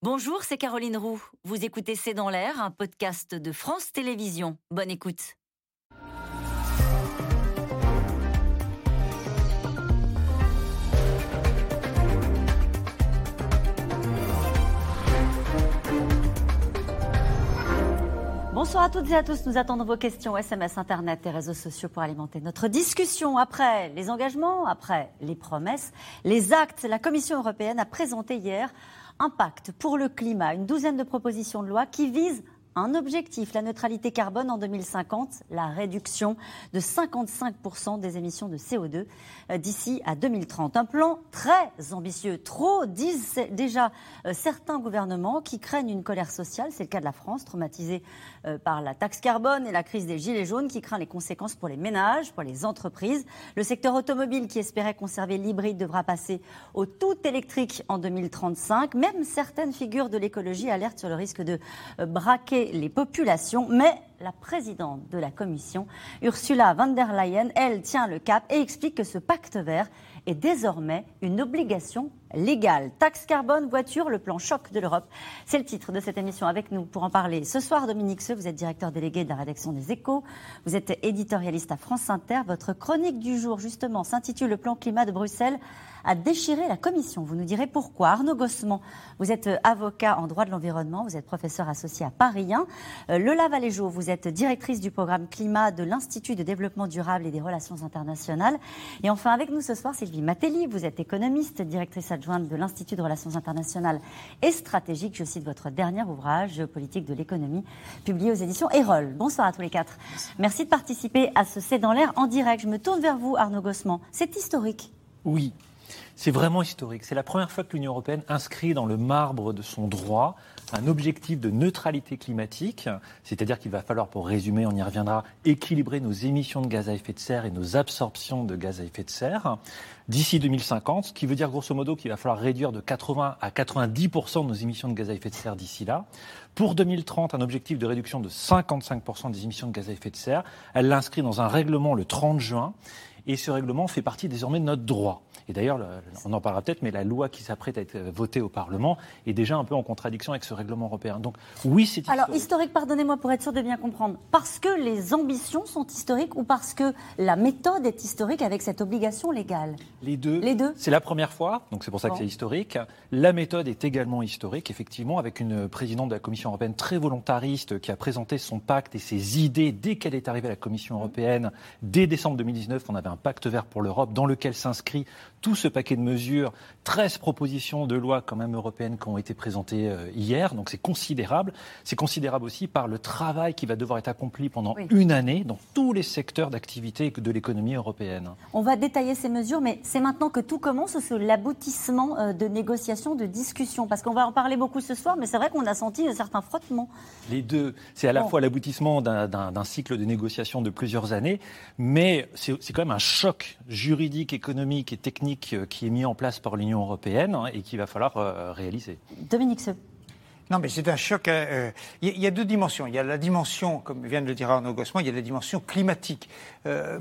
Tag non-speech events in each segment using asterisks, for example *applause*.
Bonjour, c'est Caroline Roux. Vous écoutez C'est dans l'air, un podcast de France Télévisions. Bonne écoute. Bonsoir à toutes et à tous. Nous attendons vos questions SMS, Internet et réseaux sociaux pour alimenter notre discussion. Après les engagements, après les promesses, les actes, la Commission européenne a présenté hier un pacte pour le climat, une douzaine de propositions de loi qui visent un objectif, la neutralité carbone en 2050, la réduction de 55% des émissions de CO2 euh, d'ici à 2030. Un plan très ambitieux, trop, disent déjà euh, certains gouvernements qui craignent une colère sociale. C'est le cas de la France, traumatisée par la taxe carbone et la crise des gilets jaunes, qui craint les conséquences pour les ménages, pour les entreprises. Le secteur automobile, qui espérait conserver l'hybride, devra passer au tout électrique en 2035. Même certaines figures de l'écologie alertent sur le risque de braquer les populations, mais la présidente de la Commission, Ursula von der Leyen, elle tient le cap et explique que ce pacte vert est désormais une obligation légale. Taxe carbone, voiture, le plan choc de l'Europe. C'est le titre de cette émission. Avec nous pour en parler ce soir, Dominique Seux, vous êtes directeur délégué de la rédaction des Échos. Vous êtes éditorialiste à France Inter. Votre chronique du jour, justement, s'intitule Le plan climat de Bruxelles a déchiré la Commission. Vous nous direz pourquoi. Arnaud Gossement, vous êtes avocat en droit de l'environnement, vous êtes professeur associé à Paris 1. Euh, Lola Valéjo, vous êtes directrice du programme climat de l'Institut de développement durable et des relations internationales. Et enfin, avec nous ce soir, Sylvie Matelli, vous êtes économiste, directrice adjointe de l'Institut de relations internationales et stratégiques. Je cite votre dernier ouvrage, Géopolitique de l'économie, publié aux éditions Erol. Bonsoir à tous les quatre. Merci de participer à ce C'est dans l'air en direct. Je me tourne vers vous, Arnaud Gossement. C'est historique. Oui, c'est vraiment historique. C'est la première fois que l'Union européenne inscrit dans le marbre de son droit un objectif de neutralité climatique, c'est-à-dire qu'il va falloir, pour résumer, on y reviendra, équilibrer nos émissions de gaz à effet de serre et nos absorptions de gaz à effet de serre d'ici 2050, ce qui veut dire grosso modo qu'il va falloir réduire de 80 à 90% de nos émissions de gaz à effet de serre d'ici là. Pour 2030, un objectif de réduction de 55% des émissions de gaz à effet de serre. Elle l'inscrit dans un règlement le 30 juin et ce règlement fait partie désormais de notre droit. Et d'ailleurs, on en parlera peut-être, mais la loi qui s'apprête à être votée au Parlement est déjà un peu en contradiction avec ce règlement européen. Donc oui, c'est historique. Alors historique, pardonnez-moi pour être sûr de bien comprendre. Parce que les ambitions sont historiques ou parce que la méthode est historique avec cette obligation légale? Les deux. Les deux. C'est la première fois, donc c'est pour ça que c'est historique. La méthode est également historique, effectivement, avec une présidente de la Commission européenne très volontariste qui a présenté son pacte et ses idées dès qu'elle est arrivée à la Commission européenne. Dès décembre 2019, on avait un pacte vert pour l'Europe dans lequel s'inscrit tout ce paquet de mesures, 13 propositions de loi quand même européennes qui ont été présentées euh, hier, donc c'est considérable. C'est considérable aussi par le travail qui va devoir être accompli pendant une année dans tous les secteurs d'activité de l'économie européenne. On va détailler ces mesures, mais c'est maintenant que tout commence, l'aboutissement euh, de négociations, de discussions, parce qu'on va en parler beaucoup ce soir, mais c'est vrai qu'on a senti certains frottements. Les deux, c'est à la fois l'aboutissement d'un cycle de négociations de plusieurs années, mais c'est quand même un choc juridique, économique et technique euh, qui est mis en place par l'Union européenne hein, et qu'il va falloir euh, réaliser. Dominique Non, mais c'est un choc. Euh, il y, a deux dimensions. Il y a la dimension, comme vient de le dire Arnaud Gossement, il y a la dimension climatique.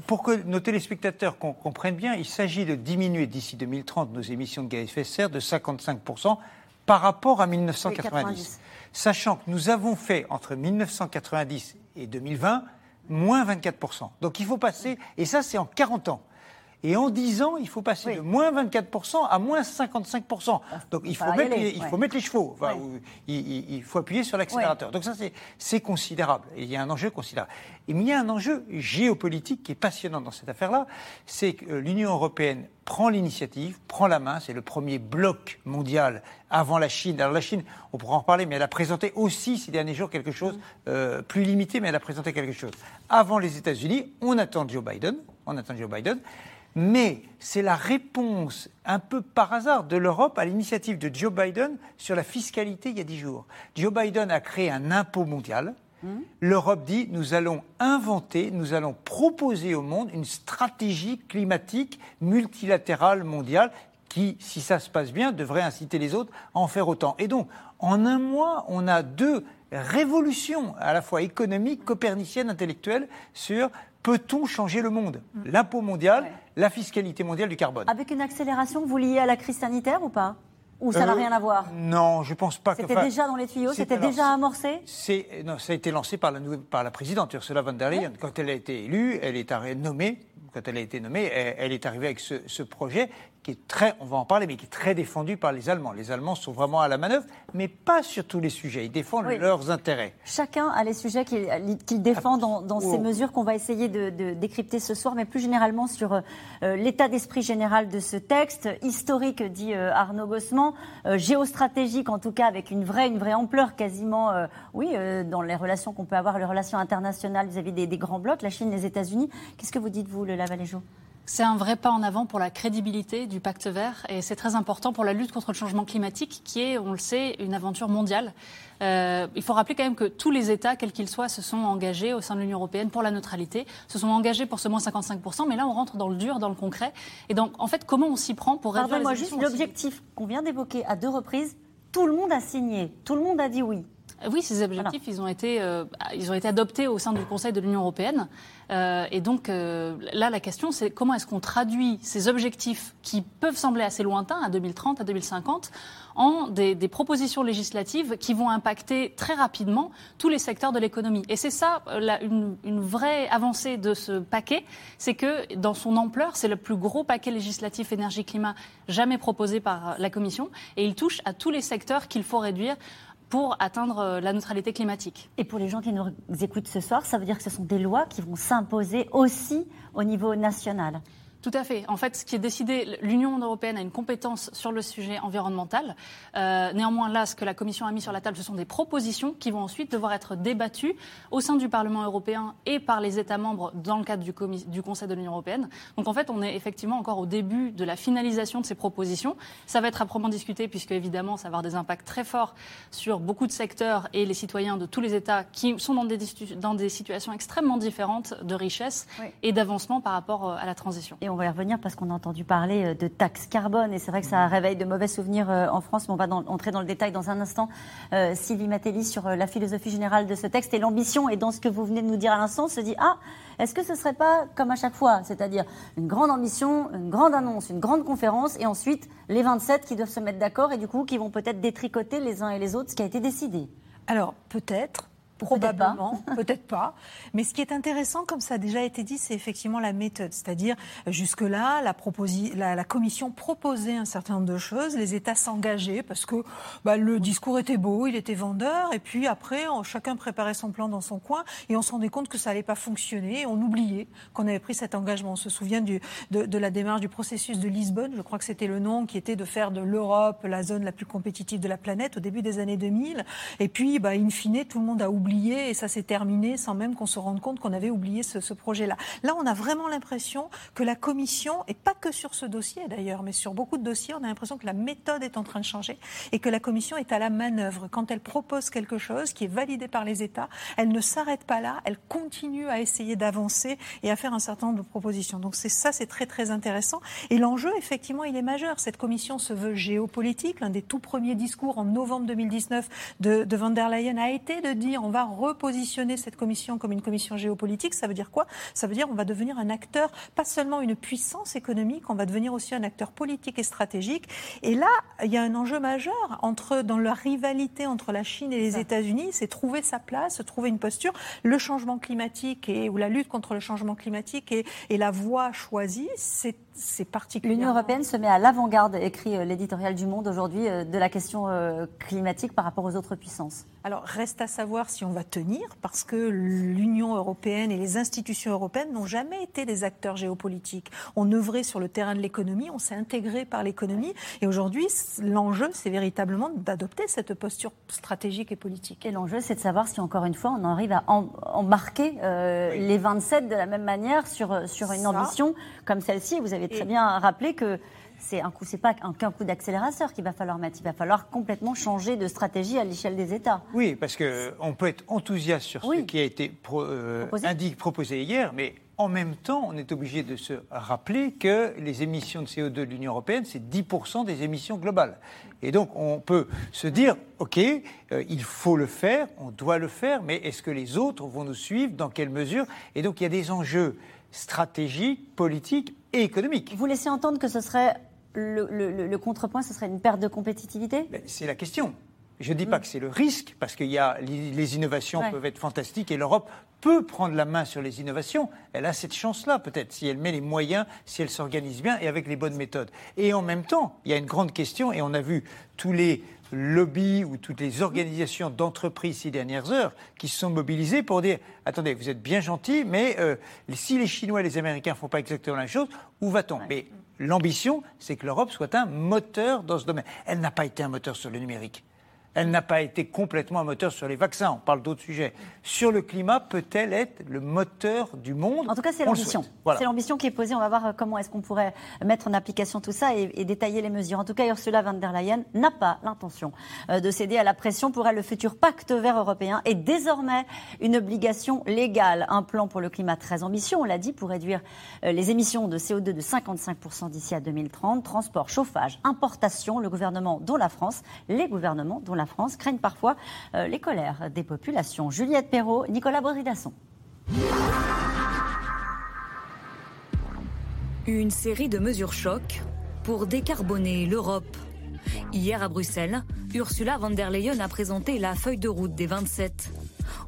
pour que nos téléspectateurs comprennent bien, il s'agit de diminuer d'ici 2030 nos émissions de gaz à effet de serre de 55% par rapport à 1990. Sachant que nous avons fait entre 1990 et 2020 moins 24%. Donc il faut passer, et ça c'est en 40 ans. Et en 10 ans, il faut passer de moins 24% à moins 55%. Ah, Donc il faut, mettre les, il faut mettre les chevaux. il, faut appuyer sur l'accélérateur. Donc ça, c'est considérable. Et il y a un enjeu considérable. Et il y a un enjeu géopolitique qui est passionnant dans cette affaire-là. C'est que euh, l'Union européenne prend l'initiative, prend la main. C'est le premier bloc mondial avant la Chine. Alors la Chine, on pourra en reparler, mais elle a présenté aussi ces derniers jours quelque chose euh, plus limité, mais elle a présenté quelque chose. Avant les États-Unis, on attend Joe Biden. On attend Joe Biden mais c'est la réponse un peu par hasard de l'Europe à l'initiative de Joe Biden sur la fiscalité il y a dix jours. Joe Biden a créé un impôt mondial. Hmm. L'Europe dit nous allons inventer, nous allons proposer au monde une stratégie climatique multilatérale mondiale qui, si ça se passe bien, devrait inciter les autres à en faire autant. Et donc, en un mois, on a deux révolutions, à la fois économiques, coperniciennes, intellectuelles, sur peut-on changer le monde mm. L'impôt mondial, la fiscalité mondiale du carbone. Avec une accélération, vous liez à la crise sanitaire ou pas Ou ça n'a rien à voir Non, je pense pas que. C'était déjà dans les tuyaux, c'était déjà amorcé Non, ça a été lancé par la, par la présidente Ursula von der Leyen. Quand elle a été élue, elle est nommée quand elle a été nommée, elle, est arrivée avec ce, projet qui est très, on va en parler, mais qui est très défendu par les Allemands. Les Allemands sont vraiment à la manœuvre, mais pas sur tous les sujets. Ils défendent leurs intérêts. Chacun a les sujets qu'il défend dans, ces mesures qu'on va essayer de, décrypter ce soir, mais plus généralement sur euh, l'état d'esprit général de ce texte, historique, dit euh, Arnaud Gossement, euh, géostratégique en tout cas, avec une vraie, une vraie ampleur quasiment, oui, dans les relations qu'on peut avoir, les relations internationales vis-à-vis des, des, grands blocs, la Chine, les États-Unis. Qu'est-ce que vous dites, vous, le Laval-et-Joux c'est un vrai pas en avant pour la crédibilité du pacte vert et c'est très important pour la lutte contre le changement climatique qui est, on le sait, une aventure mondiale. Euh, il faut rappeler quand même que tous les États, quels qu'ils soient, se sont engagés au sein de l'Union européenne pour la neutralité, se sont engagés pour ce moins 55%, mais là on rentre dans le dur, dans le concret. Et donc en fait, comment on s'y prend pour réduire les juste l'objectif qu'on vient d'évoquer à deux reprises, tout le monde a signé, tout le monde a dit oui. Oui, ces objectifs, ils, ont été, euh, ils ont été adoptés au sein du Conseil de l'Union européenne. Euh, et donc euh, là, la question, c'est comment est-ce qu'on traduit ces objectifs qui peuvent sembler assez lointains, à 2030, à 2050, en des, propositions législatives qui vont impacter très rapidement tous les secteurs de l'économie. Et c'est ça une, une, vraie avancée de ce paquet, c'est que dans son ampleur, c'est le plus gros paquet législatif énergie-climat jamais proposé par la Commission, et il touche à tous les secteurs qu'il faut réduire pour atteindre euh, la neutralité climatique. Et pour les gens qui nous écoutent ce soir, ça veut dire que ce sont des lois qui vont s'imposer aussi au niveau national. Tout à fait. En fait, ce qui est décidé, l'Union européenne a une compétence sur le sujet environnemental. Euh, néanmoins, là, ce que la Commission a mis sur la table, ce sont des propositions qui vont ensuite devoir être débattues au sein du Parlement européen et par les États membres dans le cadre du, du Conseil de l'Union européenne. Donc, en fait, on est effectivement encore au début de la finalisation de ces propositions. Ça va être âprement discuté puisque, évidemment, ça va avoir des impacts très forts sur beaucoup de secteurs et les citoyens de tous les États qui sont dans des, dans des situations extrêmement différentes de richesse et d'avancement par rapport euh, à la transition on va y revenir parce qu'on a entendu parler euh, de taxes carbone et c'est vrai que ça réveille de mauvais souvenirs euh, en France, mais on va entrer dans le détail dans un instant. Euh, Sylvie Matelli sur la philosophie générale de ce texte et l'ambition et dans ce que vous venez de nous dire à l'instant, se dit ah est-ce que ce serait pas comme à chaque fois, c'est-à-dire une grande ambition, une grande annonce, une grande conférence et ensuite les 27 qui doivent se mettre d'accord et du coup qui vont peut-être détricoter les uns et les autres ce qui a été décidé. Alors peut-être. Probablement, *laughs* peut-être pas. Mais ce qui est intéressant, comme ça a déjà été dit, c'est effectivement la méthode. C'est-à-dire, jusque-là, la, la, la, Commission proposait un certain nombre de choses, les États s'engageaient parce que bah, le discours était beau, il était vendeur, et puis après, chacun préparait son plan dans son coin, et on se rendait compte que ça n'allait pas fonctionner, on oubliait qu'on avait pris cet engagement. On se souvient du, de, de, la démarche du processus de Lisbonne, je crois que c'était le nom, qui était de faire de l'Europe la zone la plus compétitive de la planète au début des années 2000, et puis, bah, in fine, tout le monde a oublié et ça s'est terminé sans même qu'on se rende compte qu'on avait oublié ce, projet-là. Là, on a vraiment l'impression que la Commission, et pas que sur ce dossier d'ailleurs, mais sur beaucoup de dossiers, on a l'impression que la méthode est en train de changer et que la Commission est à la manœuvre. Quand elle propose quelque chose qui est validé par les États, elle ne s'arrête pas là, elle continue à essayer d'avancer et à faire un certain nombre de propositions. Donc c'est ça, c'est très très intéressant. Et l'enjeu, effectivement, il est majeur. Cette commission se veut géopolitique. L'un des tout premiers discours en novembre 2019 de, de van der Leyen a été de dire on va repositionner cette commission comme une commission géopolitique. Ça veut dire quoi? Ça veut dire qu'on va devenir un acteur, pas seulement une puissance économique, on va devenir aussi un acteur politique et stratégique. Et là, il y a un enjeu majeur entre, dans la rivalité entre la Chine et les États-Unis, c'est trouver sa place, trouver une posture. Le changement climatique et, ou la lutte contre le changement climatique et, et la voie choisie, c'est L'Union européenne se met à l'avant-garde, écrit euh, l'éditorial du Monde aujourd'hui, euh, de la question euh, climatique par rapport aux autres puissances. Alors, reste à savoir si on va tenir, parce que l'Union européenne et les institutions européennes n'ont jamais été des acteurs géopolitiques. On œuvrait sur le terrain de l'économie, on s'est intégré par l'économie, et aujourd'hui, l'enjeu, c'est véritablement d'adopter cette posture stratégique et politique. Et l'enjeu, c'est de savoir si, encore une fois, on arrive à embarquer les 27 de la même manière sur, sur une ambition comme celle-ci. Vous avez très bien rappelé que c'est un coup, c'est pas qu'un coup d'accélérateur qu'il va falloir mettre. Il va falloir complètement changer de stratégie à l'échelle des États. Oui, parce que on peut être enthousiaste sur ce qui a été euh, proposé. hier, mais en même temps, on est obligé de se rappeler que les émissions de CO2 de l'Union européenne, c'est 10% des émissions globales. Et donc, on peut se dire, OK, euh, il faut le faire, on doit le faire, mais est-ce que les autres vont nous suivre Dans quelle mesure? Et donc, il y a des enjeux stratégiques, politiques et économiques. Vous laissez entendre que ce serait le, contrepoint, ce serait une perte de compétitivité? C'est la question. Je ne dis pas mm. que c'est le risque, parce que y a, les, innovations peuvent être fantastiques et l'Europe peut prendre la main sur les innovations. Elle a cette chance-là, peut-être, si elle met les moyens, si elle s'organise bien et avec les bonnes méthodes. Et en même temps, il y a une grande question, et on a vu tous les lobbies ou toutes les organisations d'entreprises ces dernières heures qui se sont mobilisées pour dire attendez, vous êtes bien gentils, mais euh, si les Chinois et les Américains ne font pas exactement la même chose, où va-t-on? Mais l'ambition, c'est que l'Europe soit un moteur dans ce domaine. Elle n'a pas été un moteur sur le numérique. Elle n'a pas été complètement un moteur sur les vaccins. On parle d'autres sujets. Sur le climat, peut-elle être le moteur du monde En tout cas, c'est l'ambition. C'est l'ambition qui est posée. On va voir euh, comment est-ce qu'on pourrait mettre en application tout ça et, détailler les mesures. En tout cas, Ursula von der Leyen n'a pas l'intention euh, de céder à la pression. Pour elle, le futur pacte vert européen est désormais une obligation légale. Un plan pour le climat très ambitieux, on l'a dit, pour réduire euh, les émissions de CO2 de 55% d'ici à 2030. Transport, chauffage, importation, le gouvernement dont la France, les gouvernements dont la France craignent parfois euh, les colères des populations. Juliette Perrault, Nicolas Baudry-Dasson. Une série de mesures chocs pour décarboner l'Europe. Hier à Bruxelles, Ursula von der Leyen a présenté la feuille de route des 27.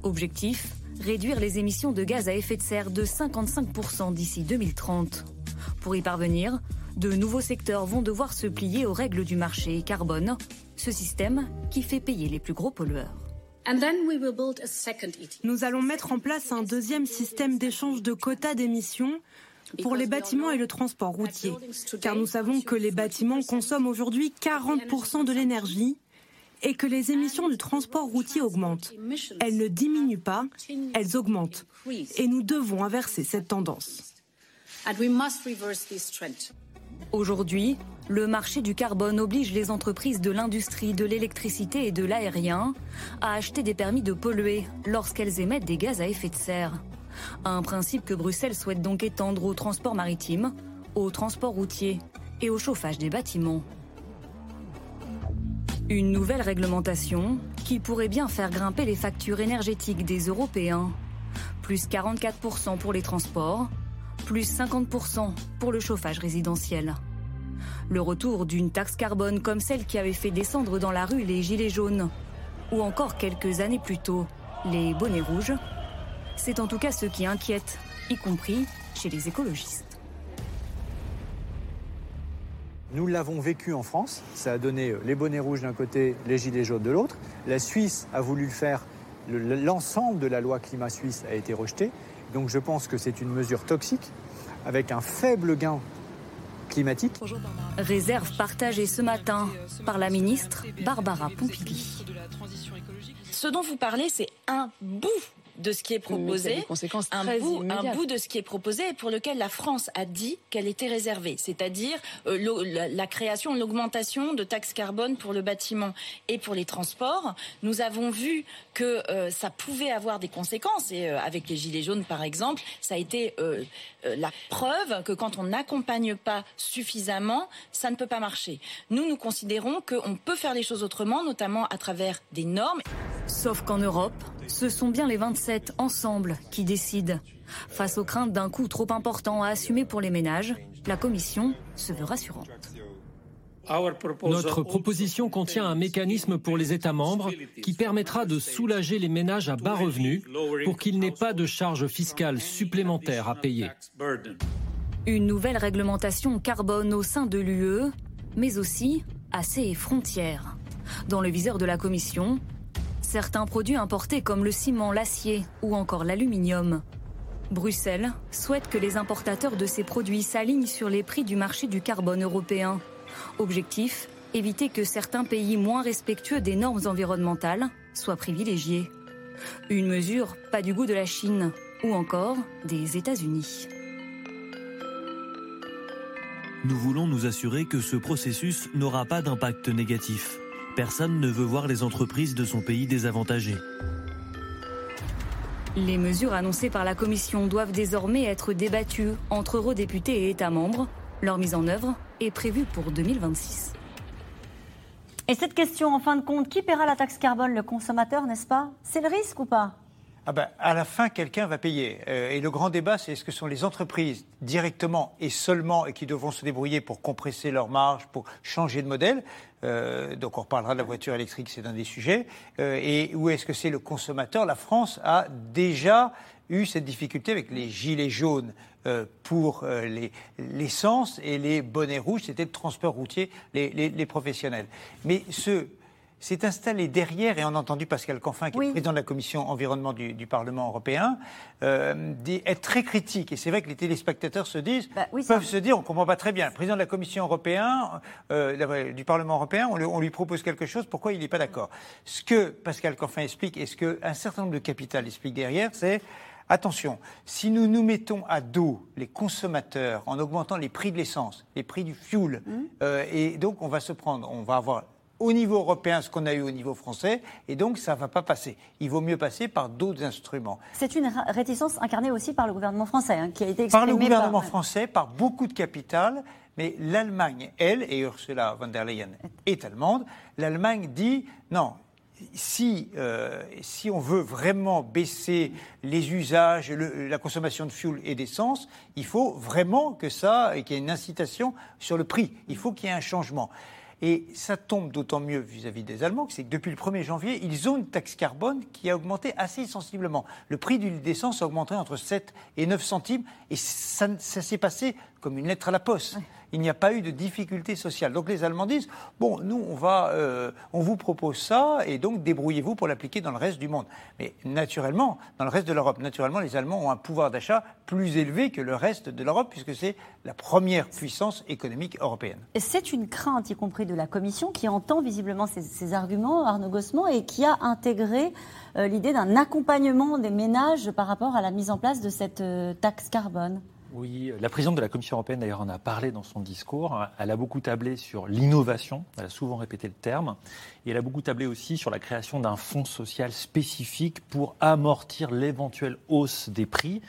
Objectif réduire les émissions de gaz à effet de serre de 55% d'ici 2030. Pour y parvenir, de nouveaux secteurs vont devoir se plier aux règles du marché carbone, ce système qui fait payer les plus gros pollueurs. Nous allons mettre en place un deuxième système d'échange de quotas d'émissions pour les bâtiments et le transport routier, car nous savons que les bâtiments consomment aujourd'hui 40% de l'énergie et que les émissions du transport routier augmentent. Elles ne diminuent pas, elles augmentent. Et nous devons inverser cette tendance. Aujourd'hui, le marché du carbone oblige les entreprises de l'industrie, de l'électricité et de l'aérien à acheter des permis de polluer lorsqu'elles émettent des gaz à effet de serre. Un principe que Bruxelles souhaite donc étendre au transport maritime, au transport routier et au chauffage des bâtiments. Une nouvelle réglementation qui pourrait bien faire grimper les factures énergétiques des Européens. Plus 44% pour les transports, plus 50% pour le chauffage résidentiel. Le retour d'une taxe carbone comme celle qui avait fait descendre dans la rue les gilets jaunes, ou encore quelques années plus tôt, les bonnets rouges, c'est en tout cas ce qui inquiète, y compris chez les écologistes. Nous l'avons vécu en France, ça a donné les bonnets rouges d'un côté, les gilets jaunes de l'autre. La Suisse a voulu le faire, l'ensemble de la loi climat suisse a été rejeté. Donc je pense que c'est une mesure toxique avec un faible gain climatique. Réserve partagée ce matin par la ministre Barbara Pompili. Ce dont vous parlez, c'est un bout de ce qui est proposé, un, bout, un, bout, de ce qui est proposé et pour lequel la France a dit qu'elle était réservée, c'est-à-dire euh, la, création, l'augmentation de taxes carbone pour le bâtiment et pour les transports. Nous avons vu que euh, ça pouvait avoir des conséquences et euh, avec les gilets jaunes par exemple, ça a été la preuve que quand on n'accompagne pas suffisamment, ça ne peut pas marcher. Nous, nous considérons qu'on peut faire les choses autrement, notamment à travers des normes. Sauf qu'en Europe, ce sont bien les 27 ensemble qui décident. Face aux craintes d'un coût trop important à assumer pour les ménages, la Commission se veut rassurante. Notre proposition contient un mécanisme pour les États membres qui permettra de soulager les ménages à bas revenus pour qu'ils n'aient pas de charges fiscales supplémentaires à payer. Une nouvelle réglementation carbone au sein de l'UE, mais aussi à ses frontières. Dans le viseur de la Commission, certains produits importés comme le ciment, l'acier ou encore l'aluminium. Bruxelles souhaite que les importateurs de ces produits s'alignent sur les prix du marché du carbone européen. Objectif éviter que certains pays moins respectueux des normes environnementales soient privilégiés. Une mesure pas du goût de la Chine ou encore des États-Unis. Nous voulons nous assurer que ce processus n'aura pas d'impact négatif. Personne ne veut voir les entreprises de son pays désavantagées. Les mesures annoncées par la Commission doivent désormais être débattues entre eurodéputés et États membres. Leur mise en œuvre est prévue pour 2026. Et cette question, en fin de compte, qui paiera la taxe carbone Le consommateur, n'est-ce pas? C'est le risque ou pas? Ah ben, à la fin, quelqu'un va payer. Euh, et le grand débat, c'est est-ce que ce sont les entreprises directement et seulement et qui devront se débrouiller pour compresser leurs marges, pour changer de modèle? Euh, donc on reparlera de la voiture électrique, c'est un des sujets. Euh, et où est-ce que c'est le consommateur? La France a déjà eu cette difficulté avec les gilets jaunes pour l'essence et les bonnets rouges, c'était le transport routier, les, les professionnels. Mais ce s'est installé derrière, et on a entendu Pascal Canfin, qui est président de la commission environnement du, Parlement européen, euh, être très critique. Et c'est vrai que les téléspectateurs se disent, bah peuvent se dire, on ne comprend pas très bien. Le président de la commission européenne, euh, du Parlement européen, on, lui propose quelque chose, pourquoi il n'est pas d'accord? Ce que Pascal Canfin explique, et ce qu'un certain nombre de capital explique derrière, c'est Attention, si nous nous mettons à dos les consommateurs en augmentant les prix de l'essence, les prix du fuel, mmh. euh, et donc on va se prendre, on va avoir au niveau européen ce qu'on a eu au niveau français, et donc ça ne va pas passer. Il vaut mieux passer par d'autres instruments. C'est une réticence incarnée aussi par le gouvernement français, hein, qui a été exprimée par le gouvernement français, par beaucoup de capital, mais l'Allemagne, elle, et Ursula von der Leyen est allemande, l'Allemagne dit non. Si, euh, si on veut vraiment baisser les usages, la consommation de fuel et d'essence, il faut vraiment que ça, qu'il y ait une incitation sur le prix. Il faut qu'il y ait un changement. Et ça tombe d'autant mieux vis-à-vis des Allemands c'est que depuis le 1er janvier, ils ont une taxe carbone qui a augmenté assez sensiblement. Le prix du d'essence a augmenté entre 7 et 9 centimes et ça s'est passé comme une lettre à la poste il n'y a pas eu de difficulté sociale. Donc les Allemands disent bon, nous on va, euh, on vous propose ça et donc débrouillez-vous pour l'appliquer dans le reste du monde. Mais naturellement, dans le reste de l'Europe, naturellement, les Allemands ont un pouvoir d'achat plus élevé que le reste de l'Europe puisque c'est la première puissance économique européenne. C'est une crainte, y compris de la Commission, qui entend visiblement ces, arguments, Arnaud Gossement, et qui a intégré euh, l'idée d'un accompagnement des ménages par rapport à la mise en place de cette euh, taxe carbone. Oui, la présidente de la Commission européenne, d'ailleurs, en a parlé dans son discours. Elle a beaucoup tablé sur l'innovation, elle a souvent répété le terme, et elle a beaucoup tablé aussi sur la création d'un fonds social spécifique pour amortir l'éventuelle hausse des prix,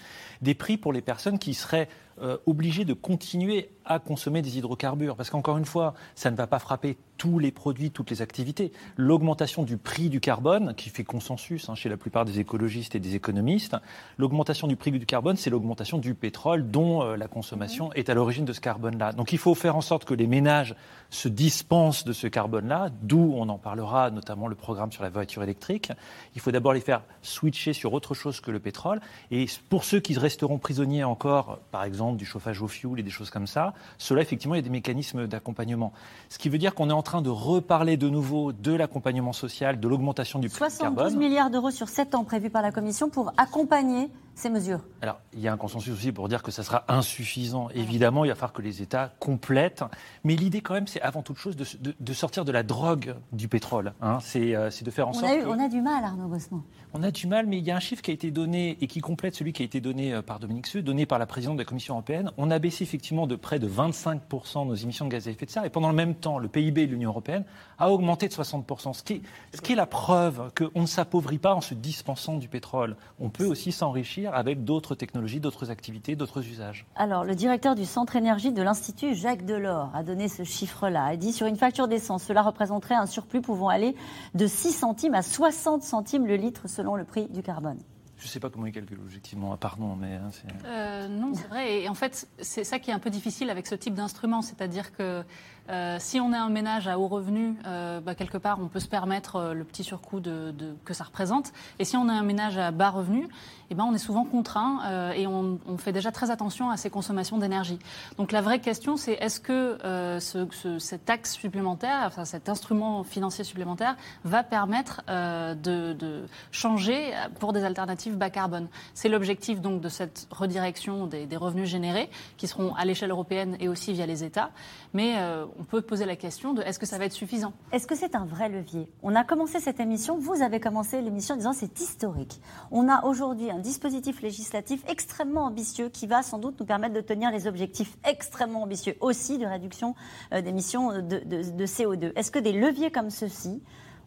des prix pour les personnes qui seraient euh, obligées de continuer à consommer des hydrocarbures. Parce qu'encore une fois, ça ne va pas frapper tous les produits, toutes les activités. L'augmentation du prix du carbone, qui fait consensus hein, chez la plupart des écologistes et des économistes, l'augmentation du prix du carbone, c'est l'augmentation du pétrole dont euh, la consommation est à l'origine de ce carbone-là. Donc il faut faire en sorte que les ménages se dispensent de ce carbone-là, d'où on en parlera notamment le programme sur la voiture électrique. Il faut d'abord les faire switcher sur autre chose que le pétrole. Et pour ceux qui resteront prisonniers encore, par exemple, du chauffage au fioul et des choses comme ça, cela, effectivement, il y a des mécanismes d'accompagnement. Ce qui veut dire qu'on est en train de reparler de nouveau de l'accompagnement social, de l'augmentation du prix du carbone. 72 milliards d'euros sur 7 ans prévus par la Commission pour accompagner ces mesures Alors, il y a un consensus aussi pour dire que ça sera insuffisant. Évidemment, il va falloir que les États complètent. Mais l'idée, quand même, c'est avant toute chose de, sortir de la drogue du pétrole. Hein. Euh, c'est de faire en sorte. On a du mal, Arnaud Gossement. On a du mal, mais il y a un chiffre qui a été donné et qui complète celui qui a été donné euh, par Dominique Seux, donné par la présidente de la Commission européenne. On a baissé effectivement de près de 25% nos émissions de gaz à effet de serre. Et pendant le même temps, le PIB de l'Union européenne a augmenté de 60%. Ce qui est, ce qui est la preuve qu'on ne s'appauvrit pas en se dispensant du pétrole. On peut aussi s'enrichir avec d'autres technologies, d'autres activités, d'autres usages. Alors, le directeur du Centre énergie de l'Institut, Jacques Delors, a donné ce chiffre-là. Il dit sur une facture d'essence, cela représenterait un surplus pouvant aller de 6 centimes à 60 centimes le litre selon le prix du carbone. Je ne sais pas comment il calcule objectivement, pardon, mais... Hein, euh, non, c'est vrai. Et en fait, c'est ça qui est un peu difficile avec ce type d'instrument. C'est-à-dire que euh, si on est un ménage à haut revenu, euh, bah, quelque part, on peut se permettre euh, le petit surcoût de, que ça représente. Et si on est un ménage à bas revenu, eh ben, on est souvent contraint et on, fait déjà très attention à ses consommations d'énergie. Donc la vraie question, c'est est-ce que ce, cette taxe supplémentaire, enfin cet instrument financier supplémentaire, va permettre de, de, changer pour des alternatives bas carbone? C'est l'objectif donc de cette redirection des, des, revenus générés, qui seront à l'échelle européenne et aussi via les États. Mais on peut poser la question de est-ce que ça va être suffisant? Est-ce que c'est un vrai levier? On a commencé cette émission, vous avez commencé l'émission en disant c'est historique. On a aujourd'hui un dispositif législatif extrêmement ambitieux qui va sans doute nous permettre de tenir les objectifs extrêmement ambitieux aussi de réduction euh, d'émissions de, de CO2. Est-ce que des leviers comme ceux-ci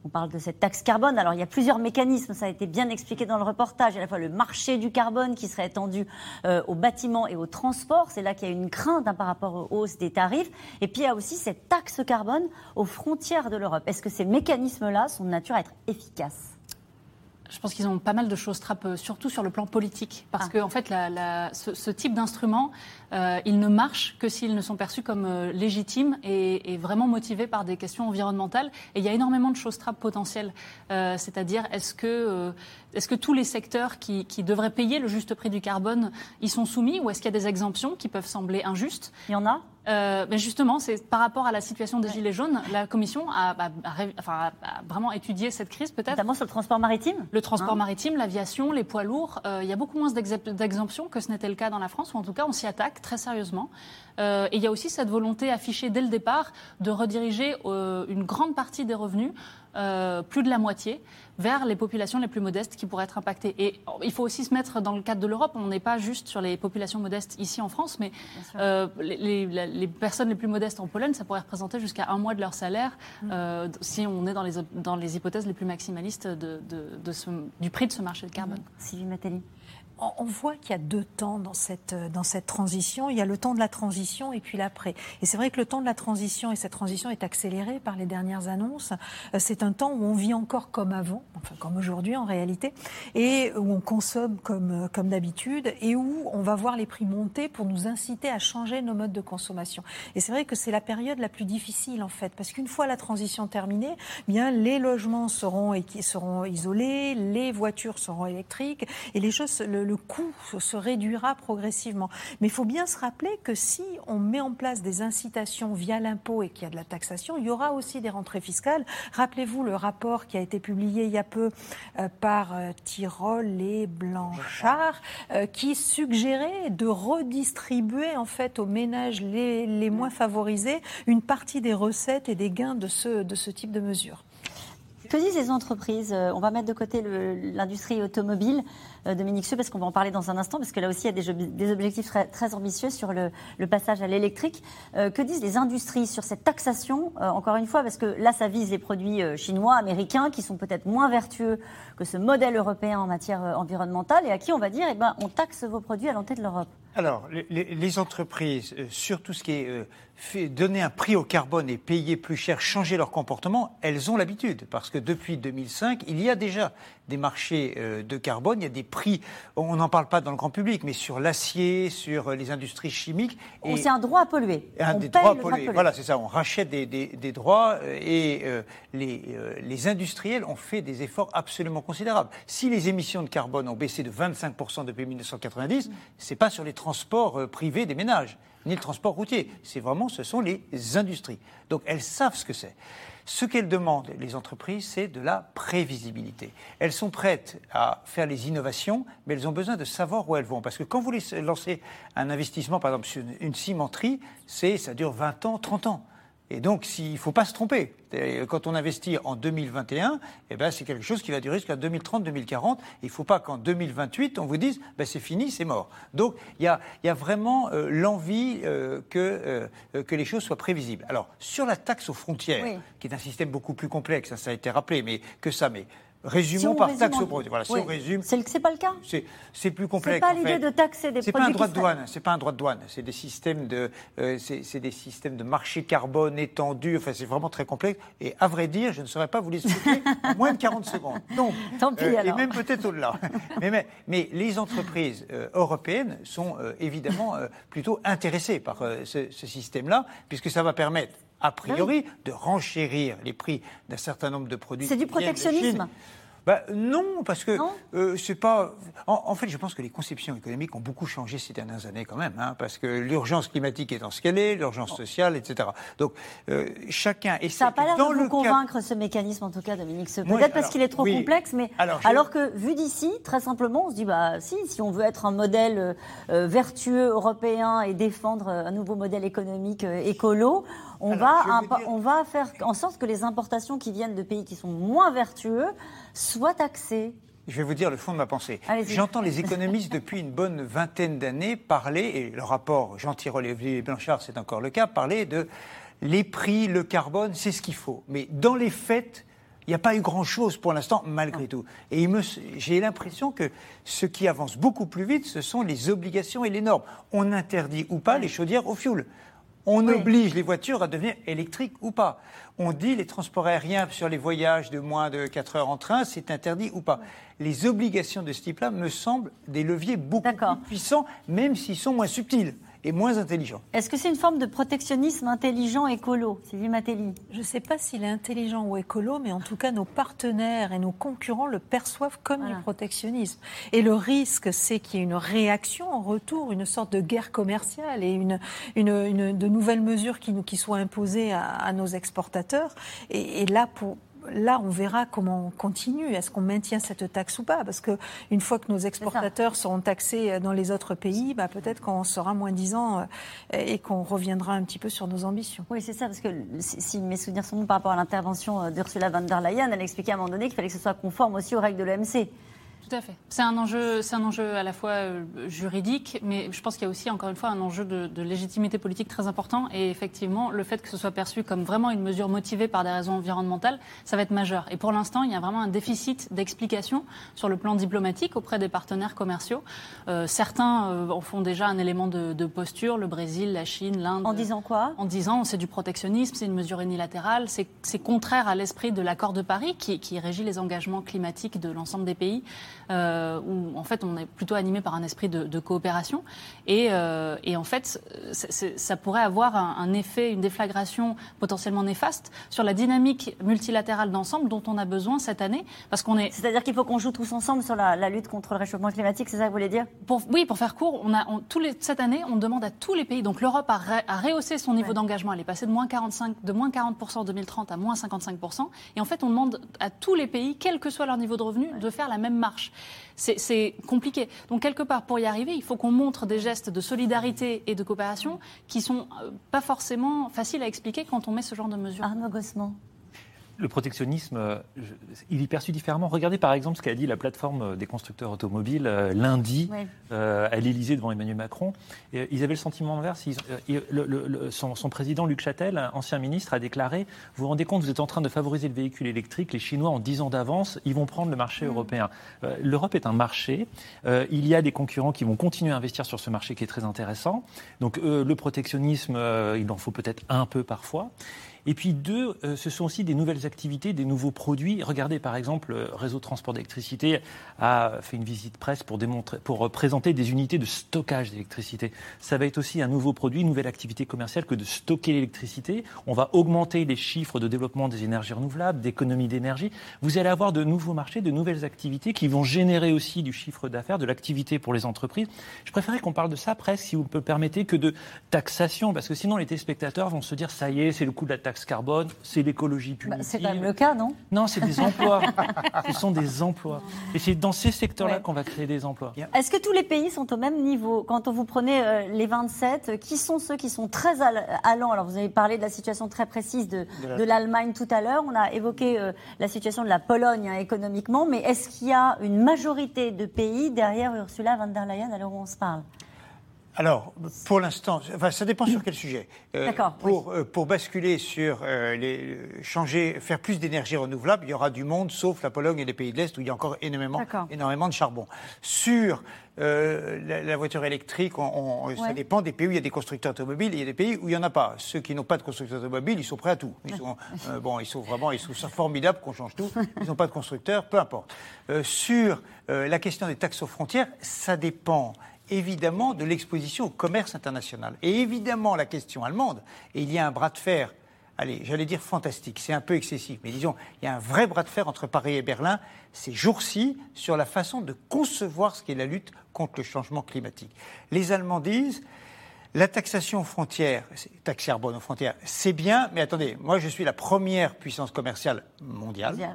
on parle de cette taxe carbone. Alors, il y a plusieurs mécanismes, ça a été bien expliqué dans le reportage. Il y a à la fois le marché du carbone qui serait étendu euh, aux bâtiments et aux transports. C'est là qu'il y a une crainte hein, par rapport aux hausses des tarifs. Et puis, il y a aussi cette taxe carbone aux frontières de l'Europe. Est-ce que ces mécanismes-là sont de nature à être efficaces? Je pense qu'ils ont pas mal de choses trappes, surtout sur le plan politique. Parce ah. que, en fait, ce, type d'instrument, il ne marche que s'ils ne sont perçus comme légitimes et, vraiment motivés par des questions environnementales. Et il y a énormément de choses trappes potentielles. C'est-à-dire, est-ce que, est que tous les secteurs qui, qui devraient payer le juste prix du carbone y sont soumis ou est-ce qu'il y a des exemptions qui peuvent sembler injustes? Il y en a? Euh, mais justement, c'est par rapport à la situation des Gilets jaunes, la Commission a, vraiment étudié cette crise peut-être. Notamment sur le transport maritime Le transport hein maritime, l'aviation, les poids lourds. Euh, il y a beaucoup moins d'exemptions que ce n'était le cas dans la France, ou en tout cas on s'y attaque très sérieusement. Euh, et il y a aussi cette volonté affichée dès le départ de rediriger une grande partie des revenus plus de la moitié, vers les populations les plus modestes qui pourraient être impactées. Et il faut aussi se mettre dans le cadre de l'Europe. On n'est pas juste sur les populations modestes ici en France, mais euh, les, personnes les plus modestes en Pologne, ça pourrait représenter jusqu'à un mois de leur salaire mm. euh, si on est dans les, dans les hypothèses les plus maximalistes de, du prix de ce marché de carbone. Sylvie Matteli on voit qu'il y a deux temps dans cette, dans cette transition. Il y a le temps de la transition et puis l'après. Et c'est vrai que le temps de la transition, et cette transition est accélérée par les dernières annonces, euh, c'est un temps où on vit encore comme avant, enfin comme aujourd'hui en réalité, et où on consomme comme, comme d'habitude, et où on va voir les prix monter pour nous inciter à changer nos modes de consommation. Et c'est vrai que c'est la période la plus difficile en fait, parce qu'une fois la transition terminée, bien les logements seront, seront isolés, les voitures seront électriques, et les choses, le, le coût se réduira progressivement. Mais il faut bien se rappeler que si on met en place des incitations via l'impôt et qu'il y a de la taxation, il y aura aussi des rentrées fiscales. Rappelez-vous le rapport qui a été publié il y a peu euh, par euh, Tirol et Blanchard, euh, qui suggérait de redistribuer en fait aux ménages les, les moins favorisés une partie des recettes et des gains de ce, de ce type de mesures. Que disent les entreprises? On va mettre de côté l'industrie automobile. Euh, Dominique Seux, parce qu'on va en parler dans un instant, parce que là aussi, il y a des, objectifs très, ambitieux sur le, passage à l'électrique. Euh, que disent les industries sur cette taxation euh, Encore une fois, parce que là, ça vise les produits chinois, américains, qui sont peut-être moins vertueux que ce modèle européen en matière environnementale, et à qui on va dire, eh ben, on taxe vos produits à l'entrée de l'Europe. Alors, les, entreprises, sur tout ce qui est donner un prix au carbone et payer plus cher, changer leur comportement, elles ont l'habitude. Parce que depuis 2005, il y a déjà des marchés de carbone, il y a des prix, on n'en parle pas dans le grand public, mais sur l'acier, sur les industries chimiques. C'est un droit à polluer. Un des droits à polluer. Voilà, c'est ça. On rachète des, droits euh, et euh, les, euh, les, industriels ont fait des efforts absolument considérables. Si les émissions de carbone ont baissé de 25% depuis 1990, c'est pas sur les transports privés des ménages ni le transport routier. C'est vraiment, ce sont les industries. Donc elles savent ce que c'est. Ce qu'elles demandent, les entreprises, c'est de la prévisibilité. Elles sont prêtes à faire les innovations, mais elles ont besoin de savoir où elles vont. Parce que quand vous lancez un investissement, par exemple sur une cimenterie, ça dure 20 ans, 30 ans. Et donc, il ne faut pas se tromper. Quand on investit en 2021, eh ben, c'est quelque chose qui va durer jusqu'à 2030-2040. Il ne faut pas qu'en 2028, on vous dise ben, c'est fini, c'est mort. Donc, il y a, vraiment euh, l'envie euh, que, euh, que les choses soient prévisibles. Alors, sur la taxe aux frontières, qui est un système beaucoup plus complexe, ça, ça a été rappelé, mais que ça, mais Résumons par taxe au produit. Voilà, si on résume. C'est pas le cas. C'est plus complexe. C'est pas l'idée de taxer des produits. C'est pas un droit de douane. C'est pas un droit de douane. C'est des systèmes de, euh, c'est des systèmes de marché carbone étendus. Enfin, c'est vraiment très complexe. Et à vrai dire, je ne saurais pas vous l'expliquer *laughs* en moins de 40 secondes. Donc, Tant pis, euh, et même peut-être au-delà. *laughs* mais, mais, mais, les entreprises euh, européennes sont évidemment plutôt intéressées par ce, ce système-là, puisque ça va permettre a priori, de renchérir les prix d'un certain nombre de produits. C'est du protectionnisme bah, non, parce que euh, c'est pas. En, fait, je pense que les conceptions économiques ont beaucoup changé ces dernières années quand même, hein, parce que l'urgence climatique étant ce qu'elle est, l'urgence sociale, etc. Donc euh, chacun. Et ça n'a pas l'air de vous convaincre ce mécanisme, en tout cas, Dominique. Peut-être parce qu'il est trop complexe, mais alors, que vu d'ici, très simplement, on se dit bah si, si on veut être un modèle euh, vertueux européen et défendre un nouveau modèle économique écolo on, va, on va faire en sorte que les importations qui viennent de pays qui sont moins vertueux soient taxées. Je vais vous dire le fond de ma pensée. J'entends les économistes depuis une bonne vingtaine d'années parler, et le rapport Jean-Tirole et Blanchard, c'est encore le cas, parler de les prix, le carbone, c'est ce qu'il faut. Mais dans les faits, il n'y a pas eu grand-chose pour l'instant, malgré tout. Et j'ai l'impression que ce qui avance beaucoup plus vite, ce sont les obligations et les normes. On interdit ou pas les chaudières au fioul On oblige les voitures à devenir électriques ou pas. On dit les transports aériens sur les voyages de moins de 4 heures en train, c'est interdit ou pas. Les obligations de ce type-là me semblent des leviers beaucoup plus puissants, même s'ils sont moins subtils et moins intelligent. Est-ce que c'est une forme de protectionnisme intelligent écolo, Sylvie Matelli Je ne sais pas s'il est intelligent ou écolo, mais en tout cas, nos partenaires et nos concurrents le perçoivent comme du protectionnisme. Et le risque, c'est qu'il y ait une réaction en retour, une sorte de guerre commerciale et une, une, de nouvelles mesures qui, nous, qui soient imposées à, nos exportateurs. Et, et là, pour, là, on verra comment on continue. Est-ce qu'on maintient cette taxe ou pas? Parce qu'une fois que nos exportateurs seront taxés dans les autres pays, bah, peut-être qu'on sera moins disant euh, et qu'on reviendra un petit peu sur nos ambitions. Oui, c'est ça, parce que si mes souvenirs sont bons par rapport à l'intervention euh, d'Ursula von der Leyen, elle expliquait à un moment donné qu'il fallait que ce soit conforme aussi aux règles de l'OMC. Tout à fait. C'est un enjeu, c'est un enjeu à la fois euh, juridique, mais je pense qu'il y a aussi encore une fois un enjeu de, légitimité politique très important. Et effectivement, le fait que ce soit perçu comme vraiment une mesure motivée par des raisons environnementales, ça va être majeur. Et pour l'instant, il y a vraiment un déficit d'explication sur le plan diplomatique auprès des partenaires commerciaux. Euh, certains euh, en font déjà un élément de, posture, le Brésil, la Chine, l'Inde. En disant quoi? En disant c'est du protectionnisme, c'est une mesure unilatérale, c'est contraire à l'esprit de l'accord de Paris qui, qui régit les engagements climatiques de l'ensemble des pays euh, où en fait on est plutôt animé par un esprit de, coopération. Et, euh, et, en fait, ça pourrait avoir un, effet, une déflagration potentiellement néfaste sur la dynamique multilatérale d'ensemble dont on a besoin cette année, parce qu'on est. C'est-à-dire qu'il faut qu'on joue tous ensemble sur la, lutte contre le réchauffement climatique, c'est ça que vous voulez dire? Pour, Oui, pour faire court, on a tous les, cette année, on demande à tous les pays. Donc l'Europe a, a, rehaussé son niveau d'engagement. Elle est passée de moins 45, de moins 40% en 2030 à moins 55% Et en fait, on demande à tous les pays, quel que soit leur niveau de revenu, de faire la même marche c'est compliqué. Donc quelque part, pour y arriver, il faut qu'on montre des gestes de solidarité et de coopération qui sont euh, pas forcément faciles à expliquer quand on met ce genre de mesures. Arnaud Gossement le protectionnisme, euh, il est perçu différemment. Regardez par exemple ce qu'a dit la plateforme des constructeurs automobiles euh, lundi euh, à l'Élysée devant Emmanuel Macron. ils avaient le sentiment inverse. son, président Luc Châtel, ancien ministre, a déclaré Vous vous rendez compte, vous êtes en train de favoriser le véhicule électrique. Les Chinois, en 10 ans d'avance, ils vont prendre le marché mm. européen. L'Europe est un marché. il y a des concurrents qui vont continuer à investir sur ce marché qui est très intéressant. Donc le protectionnisme, il en faut peut-être un peu parfois. Et puis deux, euh, ce sont aussi des nouvelles activités, des nouveaux produits. Regardez par exemple, le réseau de transport d'électricité a fait une visite presse pour, pour présenter des unités de stockage d'électricité. Ça va être aussi un nouveau produit, une nouvelle activité commerciale que de stocker l'électricité. On va augmenter les chiffres de développement des énergies renouvelables, d'économie d'énergie. Vous allez avoir de nouveaux marchés, de nouvelles activités qui vont générer aussi du chiffre d'affaires, de l'activité pour les entreprises. Je préférerais qu'on parle de ça presque, si vous me permettez, que de taxation, parce que sinon les téléspectateurs vont se dire ça y est, c'est le coup de la taxe carbone, c'est l'écologie bah, punitive. c'est quand même le cas, non? Non, c'est des emplois. *laughs* Ce sont des emplois. Et c'est dans ces secteurs-là qu'on va créer des emplois. Est-ce que tous les pays sont au même niveau? Quand vous prenez euh, les 27, qui sont ceux qui sont très allants? Alors, vous avez parlé de la situation très précise de, l'Allemagne tout à l'heure. On a évoqué euh, la situation de la Pologne hein, économiquement. Mais est-ce qu'il y a une majorité de pays derrière Ursula von der Leyen à l'heure où on se parle? Alors, pour l'instant, enfin, ça dépend sur quel sujet. Euh, euh, pour basculer sur euh, les changer, faire plus d'énergie renouvelable, il y aura du monde, sauf la Pologne et les pays de l'Est où il y a encore énormément, énormément de charbon. Sur la, voiture électrique, on, ça dépend des pays où il y a des constructeurs automobiles et il y a des pays où il n'y en a pas. Ceux qui n'ont pas de constructeurs automobiles, ils sont prêts à tout. Ils sont, *laughs* bon, ils sont vraiment, ils sont formidables qu'on change tout. Ils n'ont pas de constructeurs, peu importe. sur la question des taxes aux frontières, ça dépend évidemment de l'exposition au commerce international. Et évidemment la question allemande, et il y a un bras de fer, allez, j'allais dire fantastique, c'est un peu excessif, mais disons, il y a un vrai bras de fer entre Paris et Berlin ces jours-ci sur la façon de concevoir ce qu'est la lutte contre le changement climatique. Les Allemands disent, la taxation aux frontières, taxe carbone aux frontières, c'est bien, mais attendez, moi je suis la première puissance commerciale mondiale. Euh,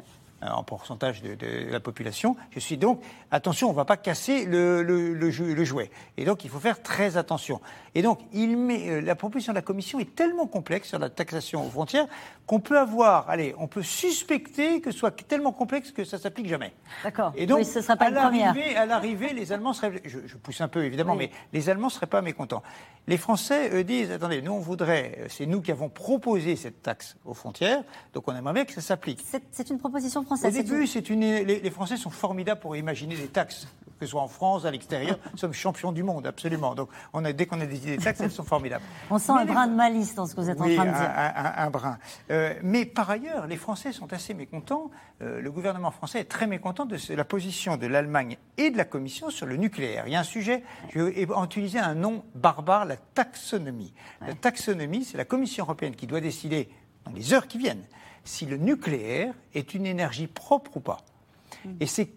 en pourcentage de, la population. Je suis donc, attention, on ne va pas casser le, le, jouet. Et donc, il faut faire très attention. Et donc, il met, euh, la proposition de la Commission est tellement complexe sur la taxation aux frontières qu'on peut avoir, allez, on peut suspecter que ce soit tellement complexe que ça s'applique jamais. D'accord. Et donc, ce sera pas à l'arrivée, les Allemands seraient, je, pousse un peu évidemment, mais les Allemands seraient pas mécontents. Les Français, eux, disent, attendez, nous on voudrait, c'est nous qui avons proposé cette taxe aux frontières, donc on aimerait bien que ça s'applique. C'est une proposition Au début, c'est une, les, Français sont formidables pour imaginer des taxes que ce soit en France, à l'extérieur, *laughs* nous sommes champions du monde, absolument. Donc, on a, dès qu'on a des idées de taxes, elles sont formidables. On sent un brin de malice dans ce que vous êtes en train de dire. Un, un, brin. Euh, mais par ailleurs, les Français sont assez mécontents. Euh, le gouvernement français est très mécontent de la position de l'Allemagne et de la Commission sur le nucléaire. Il y a un sujet, je vais utiliser un nom barbare, la taxonomie. La taxonomie, c'est la Commission européenne qui doit décider, dans les heures qui viennent, si le nucléaire est une énergie propre ou pas. Hmm. Et c'est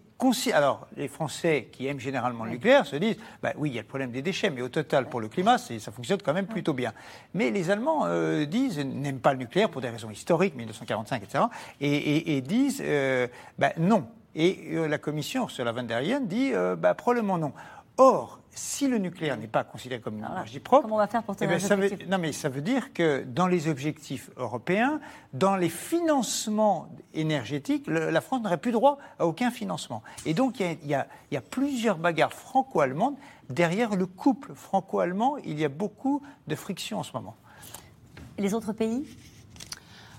alors, les Français qui aiment généralement le nucléaire se disent, bah oui, il y a le problème des déchets, mais au total, pour le climat, ça fonctionne quand même plutôt bien. Mais les Allemands euh, disent, n'aiment pas le nucléaire pour des raisons historiques, 1945, etc., et, disent, euh, bah, non. Et euh, la Commission, sur la van der Leyen, dit, bah, probablement non. Or, si le nucléaire n'est pas considéré comme une énergie propre, comment on va faire pour eh ben, ça veut, Non, mais ça veut dire que dans les objectifs européens, dans les financements énergétiques, la France n'aurait plus droit à aucun financement. Et donc, il y a, y a plusieurs bagarres franco-allemandes. Derrière le couple franco-allemand, il y a beaucoup de frictions en ce moment. Et les autres pays?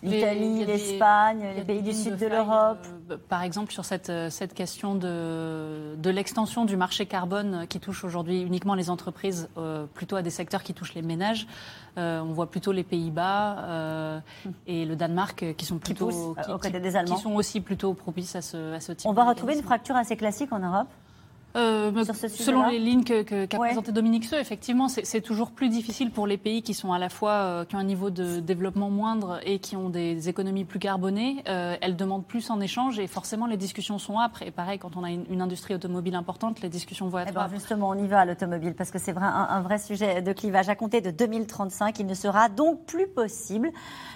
l'Italie, l'Espagne, les pays du sud de l'Europe. Euh, par exemple, sur cette, euh, cette question de, de l'extension du marché carbone qui touche aujourd'hui uniquement les entreprises, euh, plutôt à des secteurs qui touchent les ménages. on voit plutôt les Pays-Bas et le Danemark qui sont plutôt qui, des Allemands. qui sont aussi plutôt propices à ce, à ce type. On va retrouver une fracture assez classique en Europe euh, selon les lignes qu'a que, présentées Dominique Seux, effectivement, c'est toujours plus difficile pour les pays qui sont à la fois euh, qui ont un niveau de développement moindre et qui ont des économies plus carbonées. Euh, elles demandent plus en échange et forcément les discussions sont âpres. Et pareil, quand on a une, industrie automobile importante, les discussions vont être eh ben, Justement, on y va à l'automobile parce que c'est un, un, vrai sujet de clivage. À compter de 2035, il ne sera donc plus possible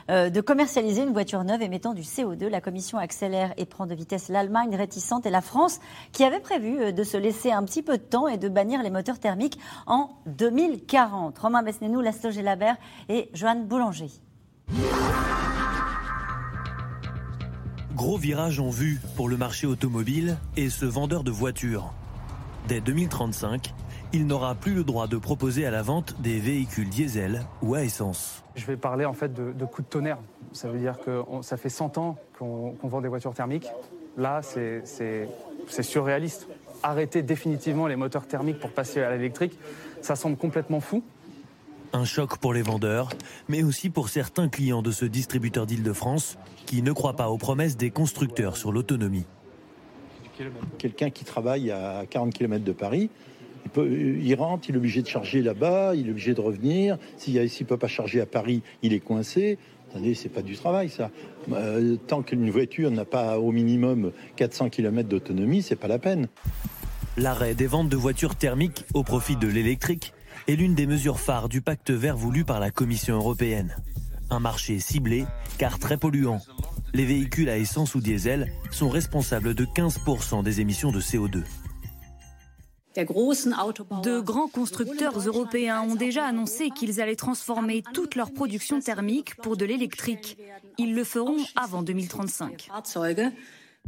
de commercialiser une voiture neuve émettant du CO2. La Commission accélère et prend de vitesse l'Allemagne réticente et la France qui avait prévu de se laisser un petit peu de temps et de bannir les moteurs thermiques en 2040. Romain Besnénou, Laszlo Labert et Joanne Boulanger. Gros virage en vue pour le marché automobile et ce vendeur de voitures. Dès 2035, il n'aura plus le droit de proposer à la vente des véhicules diesel ou à essence. Je vais parler en fait de, coup de tonnerre. Ça veut dire que ça fait 100 ans qu'on vend des voitures thermiques. Là, c'est surréaliste arrêter définitivement les moteurs thermiques pour passer à l'électrique, ça semble complètement fou. Un choc pour les vendeurs, mais aussi pour certains clients de ce distributeur d'Île-de-France qui ne croient pas aux promesses des constructeurs sur l'autonomie. Quelqu'un qui travaille à 40 km de Paris, il, rentre, il est obligé de charger là-bas, il est obligé de revenir. S'il ne peut pas charger à Paris, il est coincé. Attendez, c'est pas du travail ça. Euh, tant qu'une voiture n'a pas au minimum 400 km d'autonomie, c'est pas la peine. L'arrêt des ventes de voitures thermiques au profit de l'électrique est l'une des mesures phares du pacte vert voulu par la Commission européenne. Un marché ciblé car très polluant. Les véhicules à essence ou diesel sont responsables de 15% des émissions de CO2. De grands constructeurs européens ont déjà annoncé qu'ils allaient transformer toute leur production thermique pour de l'électrique. Ils le feront avant 2035.